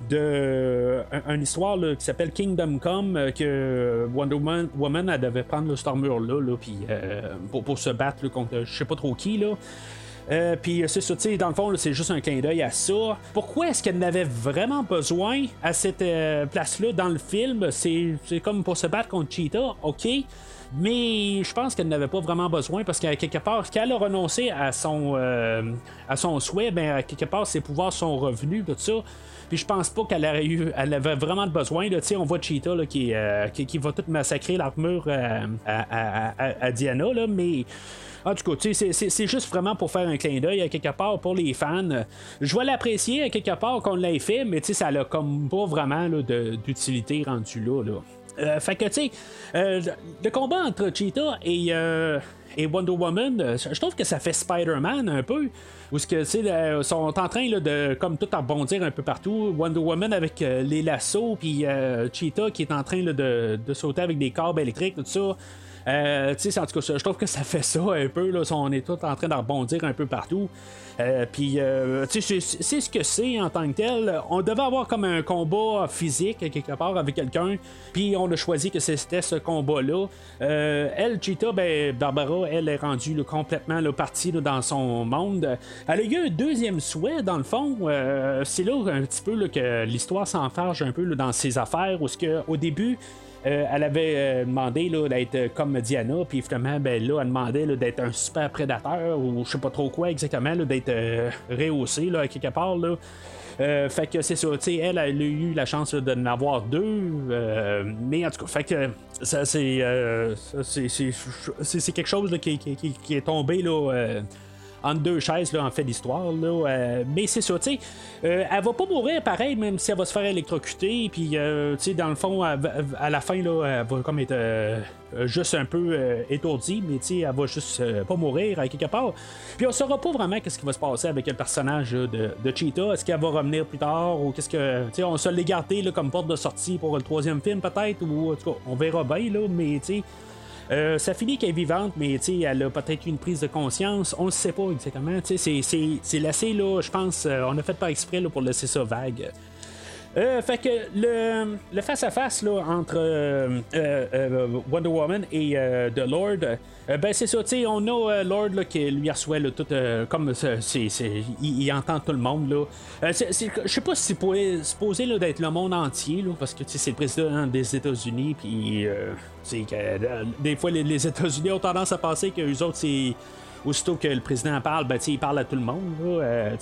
B: de une histoire qui s'appelle Kingdom Come euh, que Wonder Woman, elle devait prendre cette armure-là là, euh, pour, se battre contre je sais pas trop qui. Là. Euh, puis c'est ça, dans le fond, c'est juste un clin d'œil à ça. Pourquoi est-ce qu'elle n'avait vraiment besoin à cette place-là dans le film? C'est comme pour se battre contre Cheetah, ok? Mais je pense qu'elle n'avait pas vraiment besoin parce qu'à quelque part, quand a renoncé à son, à son souhait, ben, à quelque part, ses pouvoirs sont revenus, tout ça. Puis je pense pas qu'elle aurait eu, elle avait vraiment besoin. Là, on voit Cheetah là, qui, euh, qui, va tout massacrer l'armure euh, à, Diana, là, mais. En tout cas, c'est juste vraiment pour faire un clin d'œil à quelque part pour les fans. Je vais l'apprécier à quelque part qu'on l'ait fait, mais ça a comme pas vraiment d'utilité rendu là. là. Euh, fait que, tu sais, le combat entre Cheetah et, et Wonder Woman, je trouve que ça fait Spider-Man un peu où ce que c'est sont en train de comme tout rebondir un peu partout. Wonder Woman avec euh, les lassos, puis euh, Cheetah qui est en train de, sauter avec des câbles électriques, tout ça. Euh, en tout cas, je trouve que ça fait ça un peu. Là, on est tous en train de rebondir un peu partout. Euh, puis, euh, c'est ce que c'est en tant que tel. On devait avoir comme un combat physique quelque part avec quelqu'un, puis on a choisi que c'était ce combat-là. Elle, Cheetah, ben, Barbara, elle est rendue complètement partie dans son monde. Elle a eu un deuxième souhait, dans le fond. c'est là un petit peu que l'histoire s'enfarge un peu dans ses affaires, où ce que, au début, euh, elle avait euh, demandé d'être euh, comme Diana, puis finalement, ben, là, elle demandait d'être un super prédateur, ou je sais pas trop quoi exactement, d'être rehaussé là, quelque part. Là. fait que c'est ça, elle, elle a eu la chance de n'en avoir deux, mais en tout cas, fait que ça, c'est, c'est, quelque chose qui, qui, est tombé là entre deux chaises là, en fait d'histoire. Euh, mais c'est ça, tu sais. Euh, elle va pas mourir pareil, même si elle va se faire électrocuter. Puis, euh, tu sais, dans le fond, à la fin, là, elle va comme être juste un peu étourdie, mais tu sais, elle va juste pas mourir quelque part. Puis, on saura pas vraiment qu'est-ce qui va se passer avec le personnage de, Cheetah. Est-ce qu'elle va revenir plus tard ou qu'est-ce que. Tu sais, on se l'est gardé comme porte de sortie pour le troisième film, peut-être, ou en tout cas, on verra bien, là, mais tu sais. Euh, sa fille qui est vivante, mais elle a peut-être une prise de conscience. On ne sait pas exactement. C'est laissé, là, je pense, euh, on a fait pas exprès pour laisser ça vague. Euh, fait que le, le face-à-face là, entre euh, euh, Wonder Woman et The Lord, ben c'est ça, on a Lord là, qui lui reçoit là, tout comme c'est, il, entend tout le monde. Je sais pas si c'est supposé là, d'être le monde entier, là, parce que c'est le président des États-Unis, puis des fois les, États-Unis ont tendance à penser que les autres, c'est aussitôt que le président parle, ben, il parle à tout le monde. Là,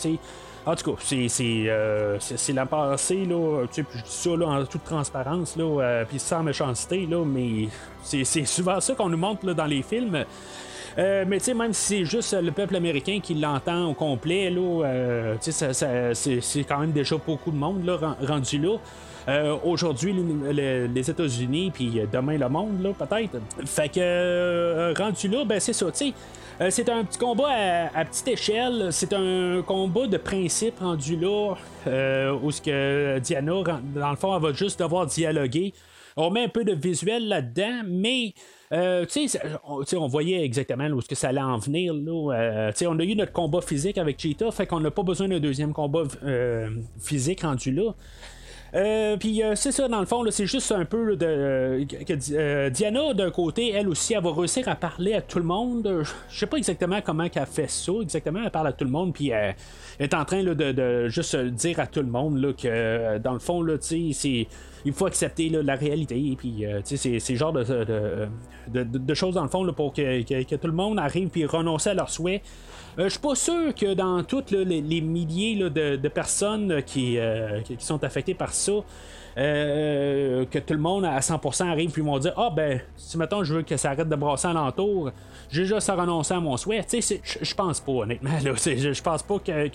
B: en tout cas, c'est, c'est, euh, la passée, là, je dis ça là, en toute transparence, là, euh, puis sans méchanceté, là, mais c'est, souvent ça qu'on nous montre là, dans les films. Euh, mais tu sais, même si c'est juste le peuple américain qui l'entend au complet, là, c'est, quand même déjà beaucoup de monde là, rendu là. aujourd'hui, les, États-Unis, puis demain le monde, là, peut-être. Fait que, rendu là, ben c'est ça, tu sais. Euh, c'est un petit combat à, petite échelle. C'est un combat de principe rendu là, euh, où ce que Diana, dans le fond, elle va juste devoir dialoguer. on met un peu de visuel là-dedans, mais euh, on, voyait exactement où ce que ça allait en venir. Là, on a eu notre combat physique avec Cheetah, fait qu'on n'a pas besoin d'un deuxième combat physique rendu là. Euh, puis euh, c'est ça, dans le fond, c'est juste un peu de. que euh, Diana, d'un côté, elle aussi, elle va réussir à parler à tout le monde. Je sais pas exactement comment elle fait ça, exactement. Elle parle à tout le monde, puis elle est en train de, juste dire à tout le monde là, que, dans le fond, là, c'est il faut accepter la réalité. Puis, c'est, c'est genre de, choses, dans le fond, pour que, que, tout le monde arrive puis renonce à leurs souhaits. Euh, je suis pas sûr que dans toutes les, milliers de, personnes euh, qui, sont affectées par ça, euh, que tout le monde à 100% arrive puis vont dire Ah ben, si maintenant je veux que ça arrête de brasser alentour, j'ai juste à renoncer à mon souhait. Tu sais, je pense pas, honnêtement. Je pense pas que,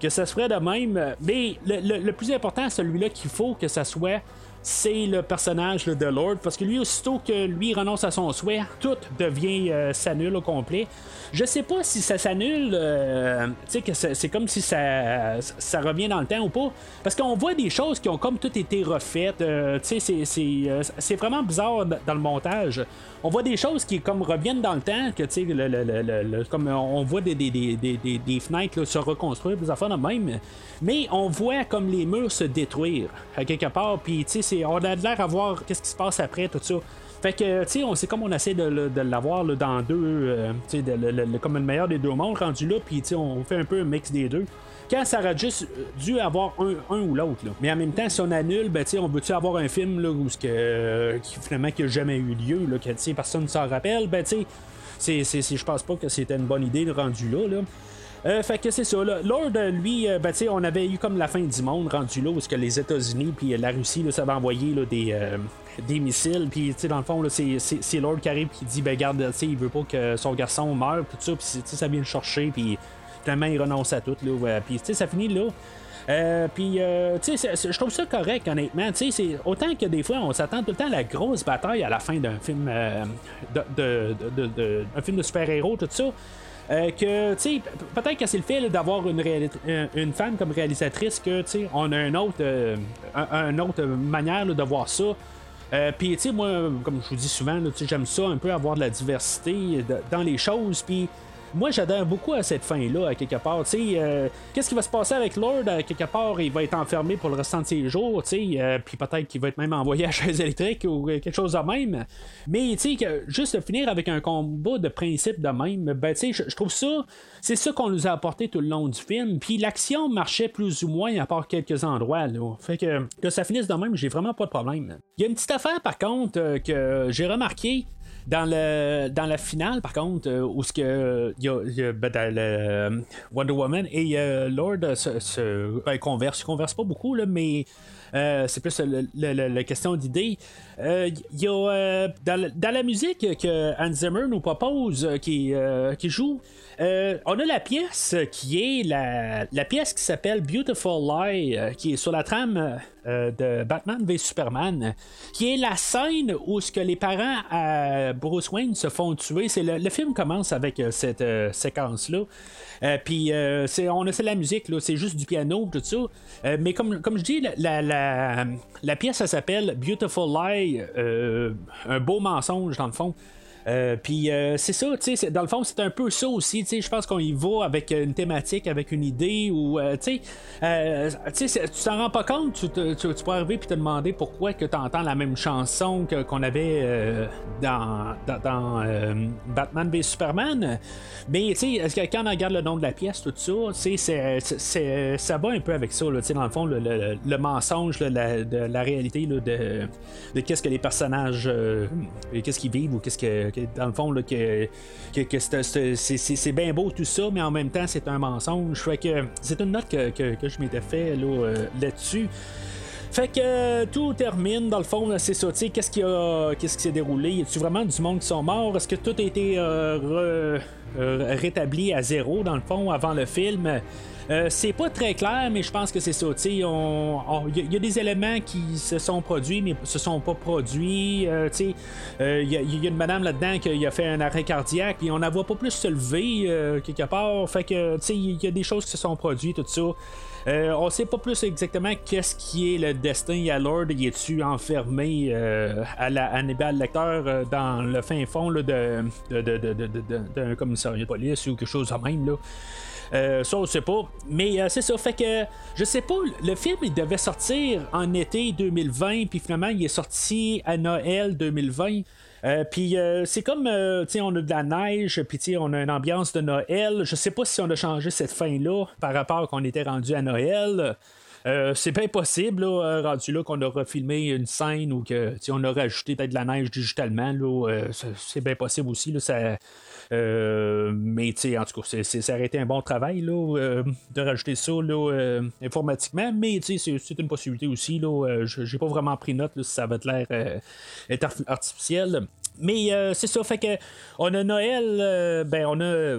B: que, ça se ferait de même. Mais le, le plus important, celui-là qu'il faut que ça soit c'est le personnage de Lord, parce que lui, aussitôt que lui renonce à son souhait, tout devient euh, s'annule au complet. Je sais pas si ça s'annule, euh, que c'est comme si ça, ça revient dans le temps ou pas, parce qu'on voit des choses qui ont comme tout été refaites, euh, tu sais, c'est vraiment bizarre dans le montage. On voit des choses qui reviennent dans le temps, que comme on voit des, des, des, des fenêtres se reconstruire, des de même, mais on voit comme les murs se détruire à quelque part, puis tu sais, on a l'air à voir qu'est-ce qui se passe après, tout ça. Fait que, tu sais, sait comme on essaie de, l'avoir dans deux, euh, tu sais, comme le meilleur des deux mondes rendu là, puis tu on fait un peu un mix des deux. Quand ça aurait juste dû avoir un, ou l'autre, mais en même temps, si on annule, ben, on veut-tu avoir un film là, où que, qui finalement qui n'a jamais eu lieu, là, que personne ne s'en rappelle, ben, je pense pas que c'était une bonne idée de rendu là. là. Euh, fait que c'est ça. Lord, lui, euh, ben, on avait eu comme la fin du monde rendu là, où que les États-Unis puis la Russie, là, ça va envoyer des, euh, des missiles. Puis, dans le fond, c'est Lord qui arrive qui dit, ben, garde, il veut pas que son garçon meure, tout ça. Puis, ça vient le chercher. Puis, finalement, il renonce à tout. Là, puis, ça finit là. puis, tu sais, je trouve ça correct, honnêtement. Tu sais, autant que des fois, on s'attend tout le temps à la grosse bataille à la fin d'un film, de, de, un film de super-héros, tout ça. Euh, que, tu sais, peut-être que c'est le fait d'avoir une, euh, une femme comme réalisatrice que, tu sais, on a une autre, euh, un, autre manière de voir ça. puis, tu sais, moi, comme je vous dis souvent, j'aime ça un peu avoir de la diversité dans les choses. Puis, moi, j'adhère beaucoup à cette fin-là, à quelque part. Euh, qu'est-ce qui va se passer avec Lord? À quelque part, il va être enfermé pour le restant de ses jours, euh, puis peut-être qu'il va être même envoyé à chaise électrique ou quelque chose de même. Mais, tu sais, juste finir avec un combat de principe de même, ben, tu sais, je trouve ça, c'est ça qu'on nous a apporté tout le long du film. Puis l'action marchait plus ou moins, à part quelques endroits, là. Fait que, que ça finisse de même, j'ai vraiment pas de problème. Il y a une petite affaire, par contre, euh, que j'ai remarqué, dans, le, dans la finale, par contre, euh, où ce que y a, ben, le, Wonder Woman et euh, Lord se, se ben, conversent, conversent pas beaucoup, là, mais euh, c'est plus la question d'idée. Il y a dans, la musique que Hans Zimmer nous propose, qui, qui joue, on a la pièce qui est la, pièce qui s'appelle Beautiful Lie, qui est sur la trame euh, de Batman v Superman, qui est la scène où ce que les parents à Bruce Wayne se font tuer. C'est le, film commence avec euh, cette euh, séquence-là. puis c'est, on a fait la musique, c'est juste du piano, tout ça. mais comme, je dis, la, la, la pièce, s'appelle Beautiful Lie, un beau mensonge dans le fond. Euh, puis euh, c'est ça, tu sais, dans le fond, c'est un peu ça aussi, tu sais, je pense qu'on y va avec une thématique, avec une idée, ou, euh, tu sais, tu t'en rends pas compte, tu, tu, peux arriver puis te demander pourquoi que tu entends la même chanson qu'on avait dans, dans, Batman v Superman, mais tu sais, quand on regarde le nom de la pièce, tout ça, tu sais, ça va un peu avec ça, tu sais, dans le fond, le, mensonge la, la réalité de, de qu'est-ce que les personnages, qu'est-ce qu'ils vivent ou qu'est-ce que dans le fond, là, que, c'est bien beau tout ça, mais en même temps, c'est un mensonge. Fait que c'est une note que, je m'étais fait euh, là-dessus. Fait que euh, tout termine, dans le fond, c'est ça, qu'est-ce qui a, qu'est-ce qui s'est déroulé? Y a-tu vraiment du monde qui sont morts? Est-ce que tout a été euh, rétabli à zéro, dans le fond, avant le film? C'est pas très clair, mais je pense que c'est ça. Il y, a des éléments qui se sont produits, mais se sont pas produits. Il y, a une madame là-dedans qui a fait un arrêt cardiaque, puis on la voit pas plus se lever quelque part. Fait que, il y a des choses qui se sont produites, tout ça. Euh, on sait pas plus exactement qu'est-ce qui est le destin à Lord. Il est-tu enfermé euh, à la Hannibal Lecter euh, dans le fin fond là, de, d'un commissariat de police ou quelque chose de même. Là. Ça, on sait pas. Mais c'est ça. Fait que, je sais pas, le film, il devait sortir en été 2020, puis finalement, il est sorti à Noël 2020. Euh, puis euh, c'est comme, euh, tu sais, on a de la neige, puis on a une ambiance de Noël. Je sais pas si on a changé cette fin-là par rapport qu'on était rendu à Noël. C'est bien possible, rendu là, qu'on a refilmé une scène ou que on a rajouté peut-être de la neige digitalement. c'est bien possible aussi. Là, ça, euh, mais en tout cas, ça aurait été un bon travail là, euh, de rajouter ça là, euh, informatiquement. Mais c'est une possibilité aussi. Là, j'ai pas vraiment pris note si ça va l'air artificiel. Mais c'est ça, fait que on a Noël, ben on a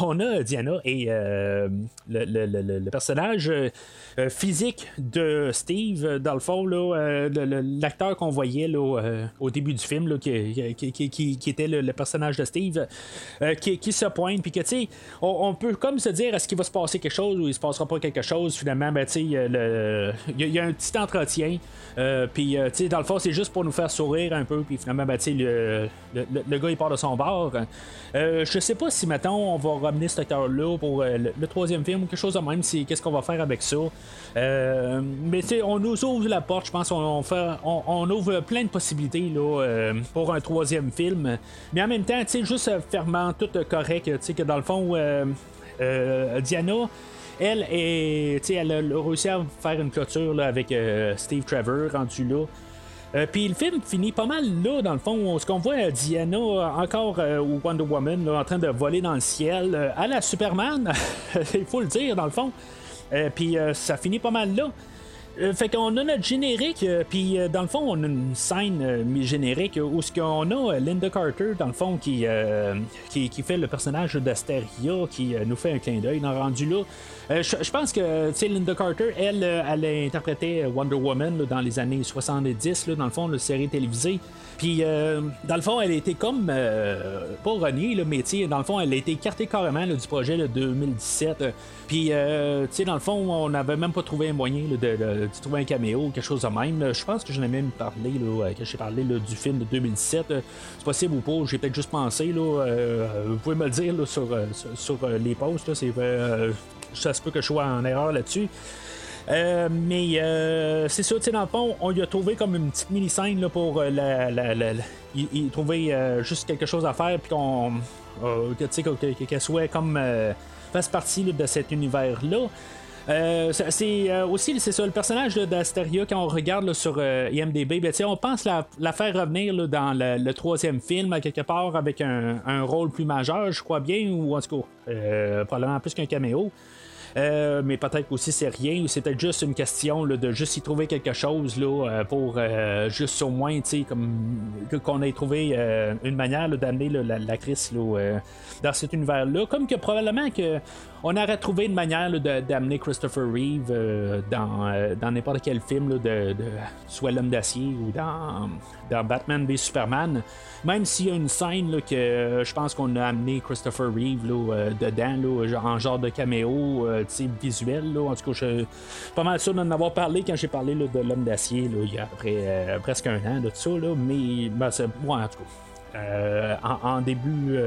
B: on a Diana et le, le, personnage physique de Steve, dans le fond, l'acteur qu'on voyait là, au début du film, là, qui, qui, qui, était le, personnage de Steve, euh, qui, se pointe, puis que, tu sais, on, peut comme se dire, est-ce qu'il va se passer quelque chose ou il se passera pas quelque chose, finalement, ben, tu sais, il y, a un petit entretien, euh, puis, euh, tu sais, dans le fond, c'est juste pour nous faire sourire un peu, puis finalement, ben, tu sais, le, le, gars, il part de son bord. je sais pas si, maintenant on va ramener cet acteur-là pour le, troisième film ou quelque chose de même, qu'est-ce qu'on va faire avec ça. mais, tu sais, on nous ouvre la porte, je pense, on, fait, on, ouvre plein de possibilités, là, pour un troisième film, mais en même temps, juste fermant tout correct. Que dans le fond, euh, euh, Diana, elle, est, elle a réussi à faire une clôture avec euh, Steve Trevor rendu là. Puis le film finit pas mal là, dans le fond. Ce qu'on voit Diana, encore ou Wonder Woman, en train de voler dans le ciel, à la Superman, il faut le dire, dans le fond. Puis ça finit pas mal là. Euh, fait qu'on a notre générique, euh, puis euh, dans le fond, on a une scène mi-générique où ce qu'on a Linda Carter, dans le fond, qui, qui, fait le personnage d'Asteria, qui nous fait un clin d'œil dans rendu là. Je pense que Linda Carter, elle, elle a interprété Wonder Woman dans les années 70, là, dans le fond, la série télévisée. Puis, dans le fond, elle a été comme, pas reniée, le métier. Dans le fond, elle a été écartée carrément du projet de 2017. Puis, tu sais, dans le fond, on n'avait même pas trouvé un moyen de, trouver un caméo, quelque chose de même. Je pense que j'en ai même parlé, là, que j'ai parlé du film de 2017. C'est possible ou pas, j'ai peut-être juste pensé. Là, vous pouvez me le dire sur, les posts. Ça se peut que je sois en erreur là-dessus. Euh, mais euh, c'est ça, tu sais, dans le fond, on lui a trouvé comme une petite mini-scène pour euh, la, trouvait juste quelque chose à faire, puis qu'on. qu'elle soit comme. fasse partie de cet univers-là. C'est aussi c'est ça le personnage d'Asteria quand on regarde sur IMDb ben, on pense la, la faire revenir là, dans le, troisième film à quelque part avec un, rôle plus majeur je crois bien ou en tout cas probablement plus qu'un caméo euh, mais peut-être aussi c'est rien, c'est peut-être juste une question de juste y trouver quelque chose là, euh, pour euh, juste au moins, comme qu'on ait trouvé une manière d'amener l'actrice dans cet univers-là. Comme que probablement que on aurait trouvé une manière d'amener Christopher Reeve dans, n'importe quel film de, soit l'homme d'acier ou dans, dans Batman v Superman. Même s'il y a une scène que je pense qu'on a amené Christopher Reeve dedans, en genre de caméo visuel. En tout cas, je suis pas mal sûr d'en avoir parlé quand j'ai parlé de l'homme d'acier il y a euh, presque un an de tout ça. Mais ben, moi, en tout cas, euh, en, début.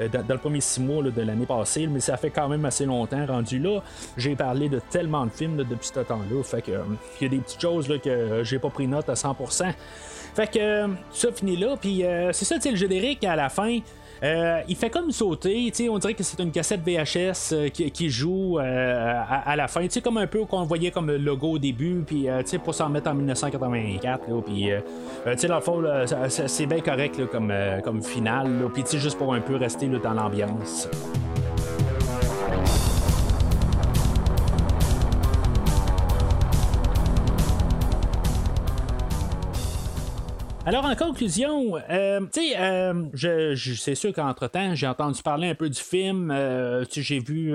B: Euh, dans, le premier six mois de l'année passée, mais ça fait quand même assez longtemps rendu là. J'ai parlé de tellement de films depuis ce temps-là. Fait que il y a des petites choses là, que j'ai pas pris note à 100%. Fait que ça finit là, puis c'est ça, le générique à la fin. Euh, il fait comme sauter, on dirait que c'est une cassette VHS euh, qui, joue euh, à, la fin, comme un peu qu'on voyait comme le logo au début, puis pour s'en mettre en 1984, puis dans le fond, c'est bien correct comme, comme finale, puis juste pour un peu rester dans l'ambiance. Alors, en conclusion, euh, tu sais, euh, je, c'est sûr qu'entre-temps, j'ai entendu parler un peu du film. Euh, j'ai vu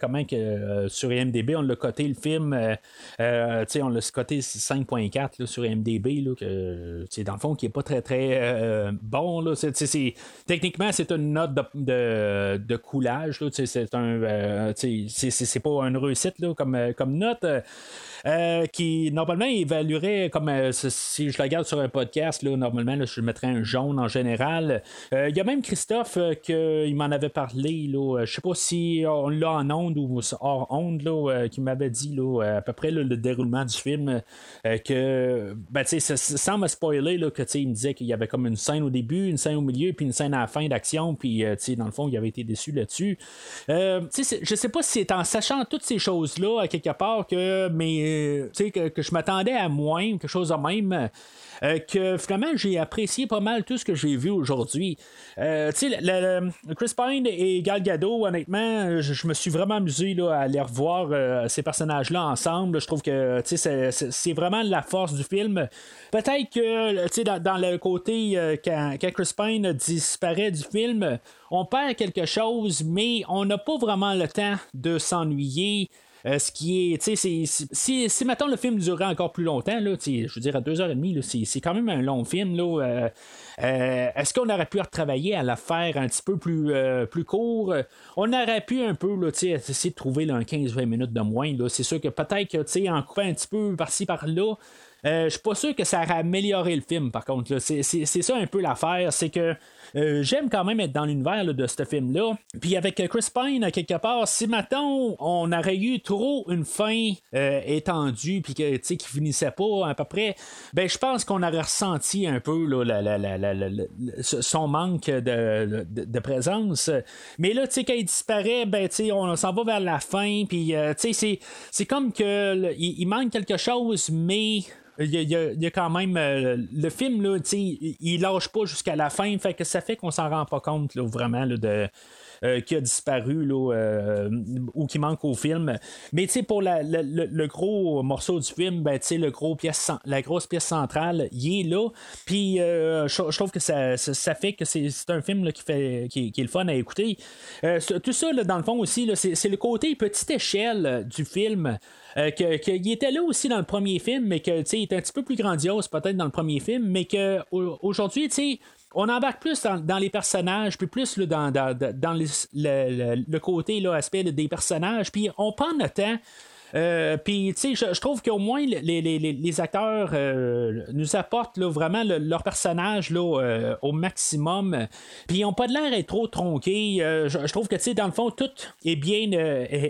B: comment que sur IMDB, on l'a coté le film. tu sais, on l'a coté 5.4 sur IMDB, là, que, dans le fond, qui est pas très, très bon. Là, c'est, techniquement, c'est une note de, de, coulage. c'est, un, c'est, pas une réussite là, comme, comme note. Euh, qui normalement évaluerait comme euh, si je la regarde sur un podcast, là, normalement je mettrais un jaune en général. Euh, il y a même Christophe qui m'en avait parlé. Là, je sais pas si on l'a en onde ou hors onde là, qui m'avait dit là, à peu près le déroulement du film que ben, sans me spoiler là, que il me disait qu'il y avait comme une scène au début, une scène au milieu, puis une scène à la fin d'action, puis dans le fond, il avait été déçu là-dessus. je sais pas si c'est en sachant toutes ces choses-là à quelque part que mes que, je m'attendais à moins, quelque chose de même. Euh, que finalement j'ai apprécié pas mal tout ce que j'ai vu aujourd'hui. Euh, Chris Pine et Gal Gadot, honnêtement, je, me suis vraiment amusé là, à aller revoir euh, ces personnages-là ensemble. Je trouve que c'est vraiment la force du film. Peut-être que dans, dans, le côté quand, quand, Chris Pine disparaît du film, on perd quelque chose, mais on n'a pas vraiment le temps de s'ennuyer. Euh, ce qui est, tu sais, si, si maintenant le film durait encore plus longtemps, là, je veux dire, à deux heures et demie, c'est quand même un long film. Là, euh, euh, Est-ce qu'on aurait pu retravailler à la faire un petit peu plus, plus court? On aurait pu un peu là, essayer de trouver un 15-20 minutes de moins. C'est sûr que peut-être que en coupant un petit peu par-ci par-là, je suis pas sûr que ça aurait amélioré le film, par contre. C'est ça un peu l'affaire. C'est que euh, j'aime quand même être dans l'univers de ce film-là. Puis avec Chris Pine, quelque part, si maintenant on aurait eu trop une fin euh, étendue, puis que, qui finissait pas à peu près, ben je pense qu'on aurait ressenti un peu son manque de, présence. Mais là, quand il disparaît, ben, on s'en va vers la fin, puis c'est comme que il manque quelque chose, mais il y, a, quand même euh, le film là, il, il lâche pas jusqu'à la fin, fait que ça fait qu'on s'en rend pas compte là, vraiment de euh, qui a disparu là, euh, ou qui manque au film. Mais pour le, gros morceau du film, ben, le gros pièce, la grosse pièce centrale, il est là. Puis je, trouve que ça, ça, fait que c'est un film qui, fait, qui, est le fun à écouter. tout ça, dans le fond aussi, c'est le côté petite échelle du film. Euh, était là aussi dans le premier film, mais que il était un petit peu plus grandiose peut-être dans le premier film, mais que aujourd'hui, on embarque plus dans, les personnages, puis plus dans, le, côté, là, aspect des personnages, puis on prend notre temps euh, puis, tu sais, je, trouve qu'au moins les, acteurs euh, nous apportent vraiment leur personnage là, euh, au maximum. Puis, ils n'ont pas de l'air être trop tronqués. Je, trouve que, tu sais, dans le fond, tout est bien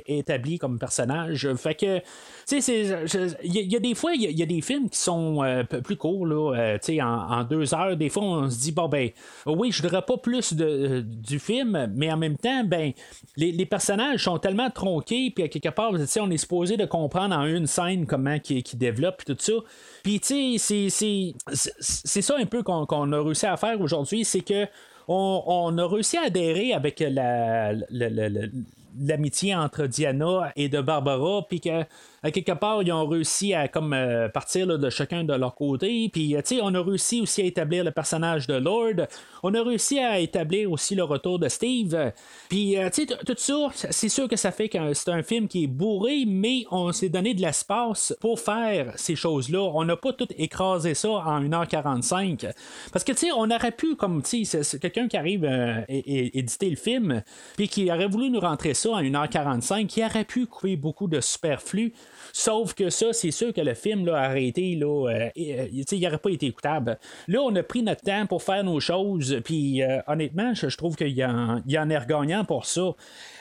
B: établi comme personnage. Fait que, tu sais, il y, a des fois, il y, a des films qui sont plus courts, là, tu sais, en, deux heures. Des fois, on se dit, bon, ben, oui, je voudrais pas plus de, du film, mais en même temps, ben, les, personnages sont tellement tronqués, puis quelque part, tu sais, on est supposé de comprendre en une scène comment qui, qui développe tout ça. Puis tu sais, c'est ça un peu qu'on a réussi à faire aujourd'hui, c'est que on, a réussi à adhérer avec la, l'amitié entre Diana et de Barbara, puis que à quelque part, ils ont réussi à comme euh, partir de chacun de leur côté. Puis, euh, tu sais, on a réussi aussi à établir le personnage de Lord. On a réussi à établir aussi le retour de Steve. Puis, euh, tu sais, tout ça, c'est sûr que ça fait que c'est un film qui est bourré, mais on s'est donné de l'espace pour faire ces choses-là. On n'a pas tout écrasé ça en 1h45. Parce que, tu sais, on aurait pu, comme, tu sais, quelqu'un qui arrive et, éditer le film, puis qui aurait voulu nous rentrer ça en 1h45, qui aurait pu couper beaucoup de superflu. Sauf que ça, c'est sûr que le film là, arrêté, là, euh, euh, il n'aurait pas été écoutable. Là, on a pris notre temps pour faire nos choses, puis euh, honnêtement, je, trouve qu'il y, en, y en regagnant pour ça.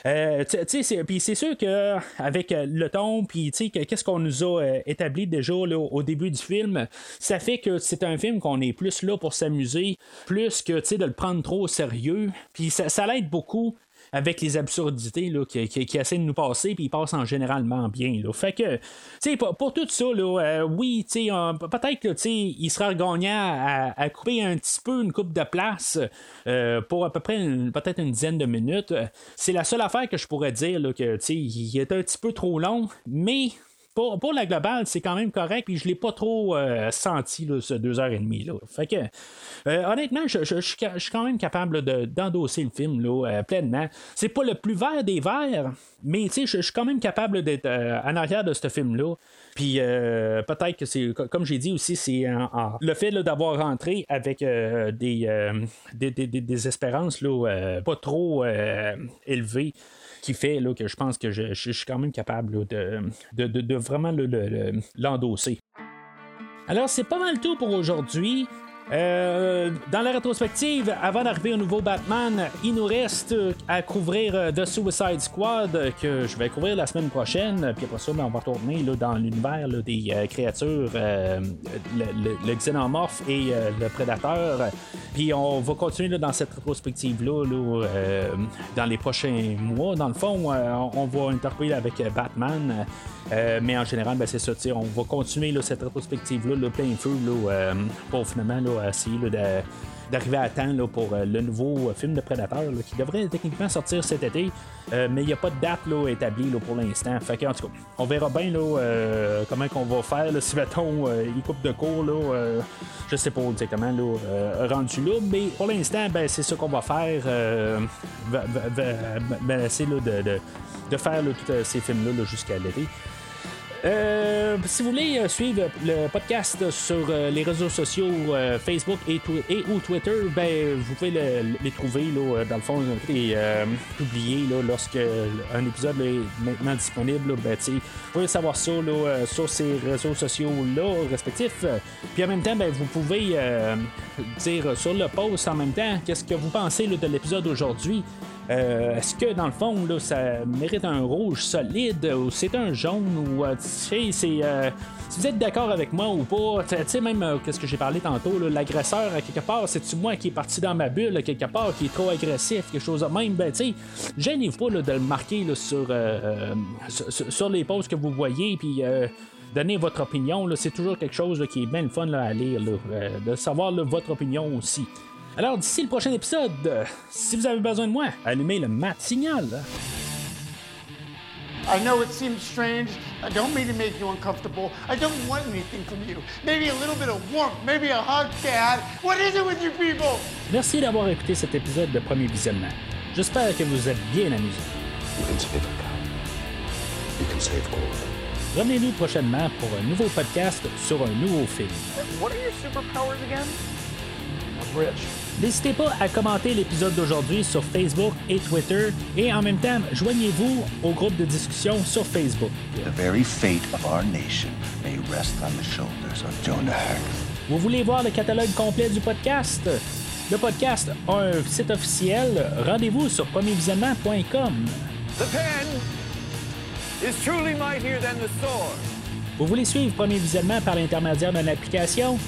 B: puis c'est sûr qu'avec le ton, puis qu'est-ce qu'on nous a établi déjà au début du film, ça fait que c'est un film qu'on est plus là pour s'amuser, plus que de le prendre trop au sérieux. Puis ça, ça l'aide beaucoup avec les absurdités là, qui, qui, essaient de nous passer, puis ils passent en généralement bien. Là. Fait que, tu pour, pour, tout ça, là, euh, oui, peut-être qu'il sera gagnant à, couper un petit peu une coupe de place euh, pour à peu près peut-être une dizaine de minutes. C'est la seule affaire que je pourrais dire, là, que il est un petit peu trop long, mais pour, la globale, c'est quand même correct, puis je l'ai pas trop euh, senti, là, ce deux heures et demie. Là. Fait que, euh, honnêtement, je, suis quand même capable de, d'endosser le film là, euh, pleinement. C'est pas le plus vert des verts, mais je, je suis quand même capable d'être euh, en arrière de ce film-là. Puis peut-être que c'est, co- comme j'ai dit aussi, c'est le fait d'avoir rentré avec des, des, des- des- espérances là, pas trop élevées qui fait là, que je pense que je, suis quand même capable de, de, de- vraiment le- le- l'endosser. Alors, c'est pas mal tout pour aujourd'hui. Euh, dans la rétrospective, avant d'arriver au nouveau Batman, il nous reste euh, à couvrir euh, The Suicide Squad que je vais couvrir la semaine prochaine. Puis après ça, ben, on va retourner là, dans l'univers des créatures, le, le- xénomorphe et le prédateur. Puis on va continuer là, dans cette rétrospective-là là, dans les prochains mois. Dans le fond, on va interpeller avec Batman. Mais en général, ben, c'est ça, on va continuer cette rétrospective-là, le plein feu, euh, pour finalement là, essayer d'arriver à temps pour euh, le nouveau film de Predator qui devrait techniquement sortir cet été, Euh, mais il n'y a pas de date établie pour l'instant. En tout cas, on verra bien euh, comment qu'on va faire si mettons il coupe de cours, là, je sais pas exactement rendu là, mais pour l'instant, ben, c'est ça qu'on va faire. Ben, de, de, faire tous ces films-là là, jusqu'à l'été. Euh, si vous voulez euh, suivre le podcast sur euh, les réseaux sociaux Facebook et, ou Twitter, ben vous pouvez le- les trouver là, dans le fond et euh, publier là, lorsque un épisode est maintenant disponible. ben, vous pouvez savoir ça sur ces réseaux sociaux là respectifs. Puis en même temps, ben, vous pouvez dire sur le post en même temps qu'est-ce que vous pensez de l'épisode d'aujourd'hui. Euh, Est-ce que dans le fond, là, ça mérite un rouge solide ou c'est un jaune ou euh, c'est. euh, si vous êtes d'accord avec moi ou pas, tu sais, même euh, qu'est-ce que j'ai parlé tantôt, l'agresseur, à quelque part, c'est-tu moi qui est parti dans ma bulle, quelque part, qui est trop agressif, quelque chose de même, ben, tu sais, gênez-vous pas de le marquer sur, sur, sur- les posts que vous voyez, puis. Donnez votre opinion, c'est toujours quelque chose qui est bien le fun à lire, de savoir votre opinion aussi. Alors, d'ici le prochain épisode, euh, si vous avez besoin de moi, allumez le mat signal.
E: I know it seems strange. I don't mean to make you uncomfortable. I don't want anything from you. Maybe a little bit of warmth, maybe a hug, Dad. What is it with you people?
B: Merci d'avoir écouté cet épisode de premier visionnement. J'espère que vous êtes bien amusés.
A: You can save a cow. You can save gold.
B: Revenez-nous prochainement pour un nouveau podcast sur un nouveau film.
E: What are your superpowers again? I'm rich.
B: N'hésitez pas à commenter l'épisode d'aujourd'hui sur Facebook et Twitter et en même temps, joignez-vous au groupe de discussion sur Facebook.
F: The very fate of our nation may rest on the shoulders of Jonah Hex.
B: Vous voulez voir le catalogue complet du podcast? Le podcast a un site officiel. Rendez-vous sur premiervisionnement.com.
D: The pen is truly mightier than the sword.
B: Vous voulez suivre Premier Visionnement par l'intermédiaire d'une application?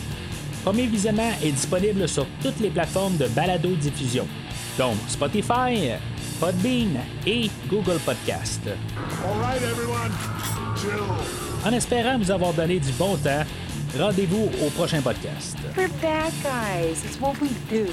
B: Premier Visionnement est disponible sur toutes les plateformes de balado-diffusion, dont Spotify, Podbean et Google Podcast.
E: All right, everyone. Chill.
B: En espérant vous avoir donné du bon temps, rendez-vous au prochain podcast.
G: We're bad guys. It's what we do.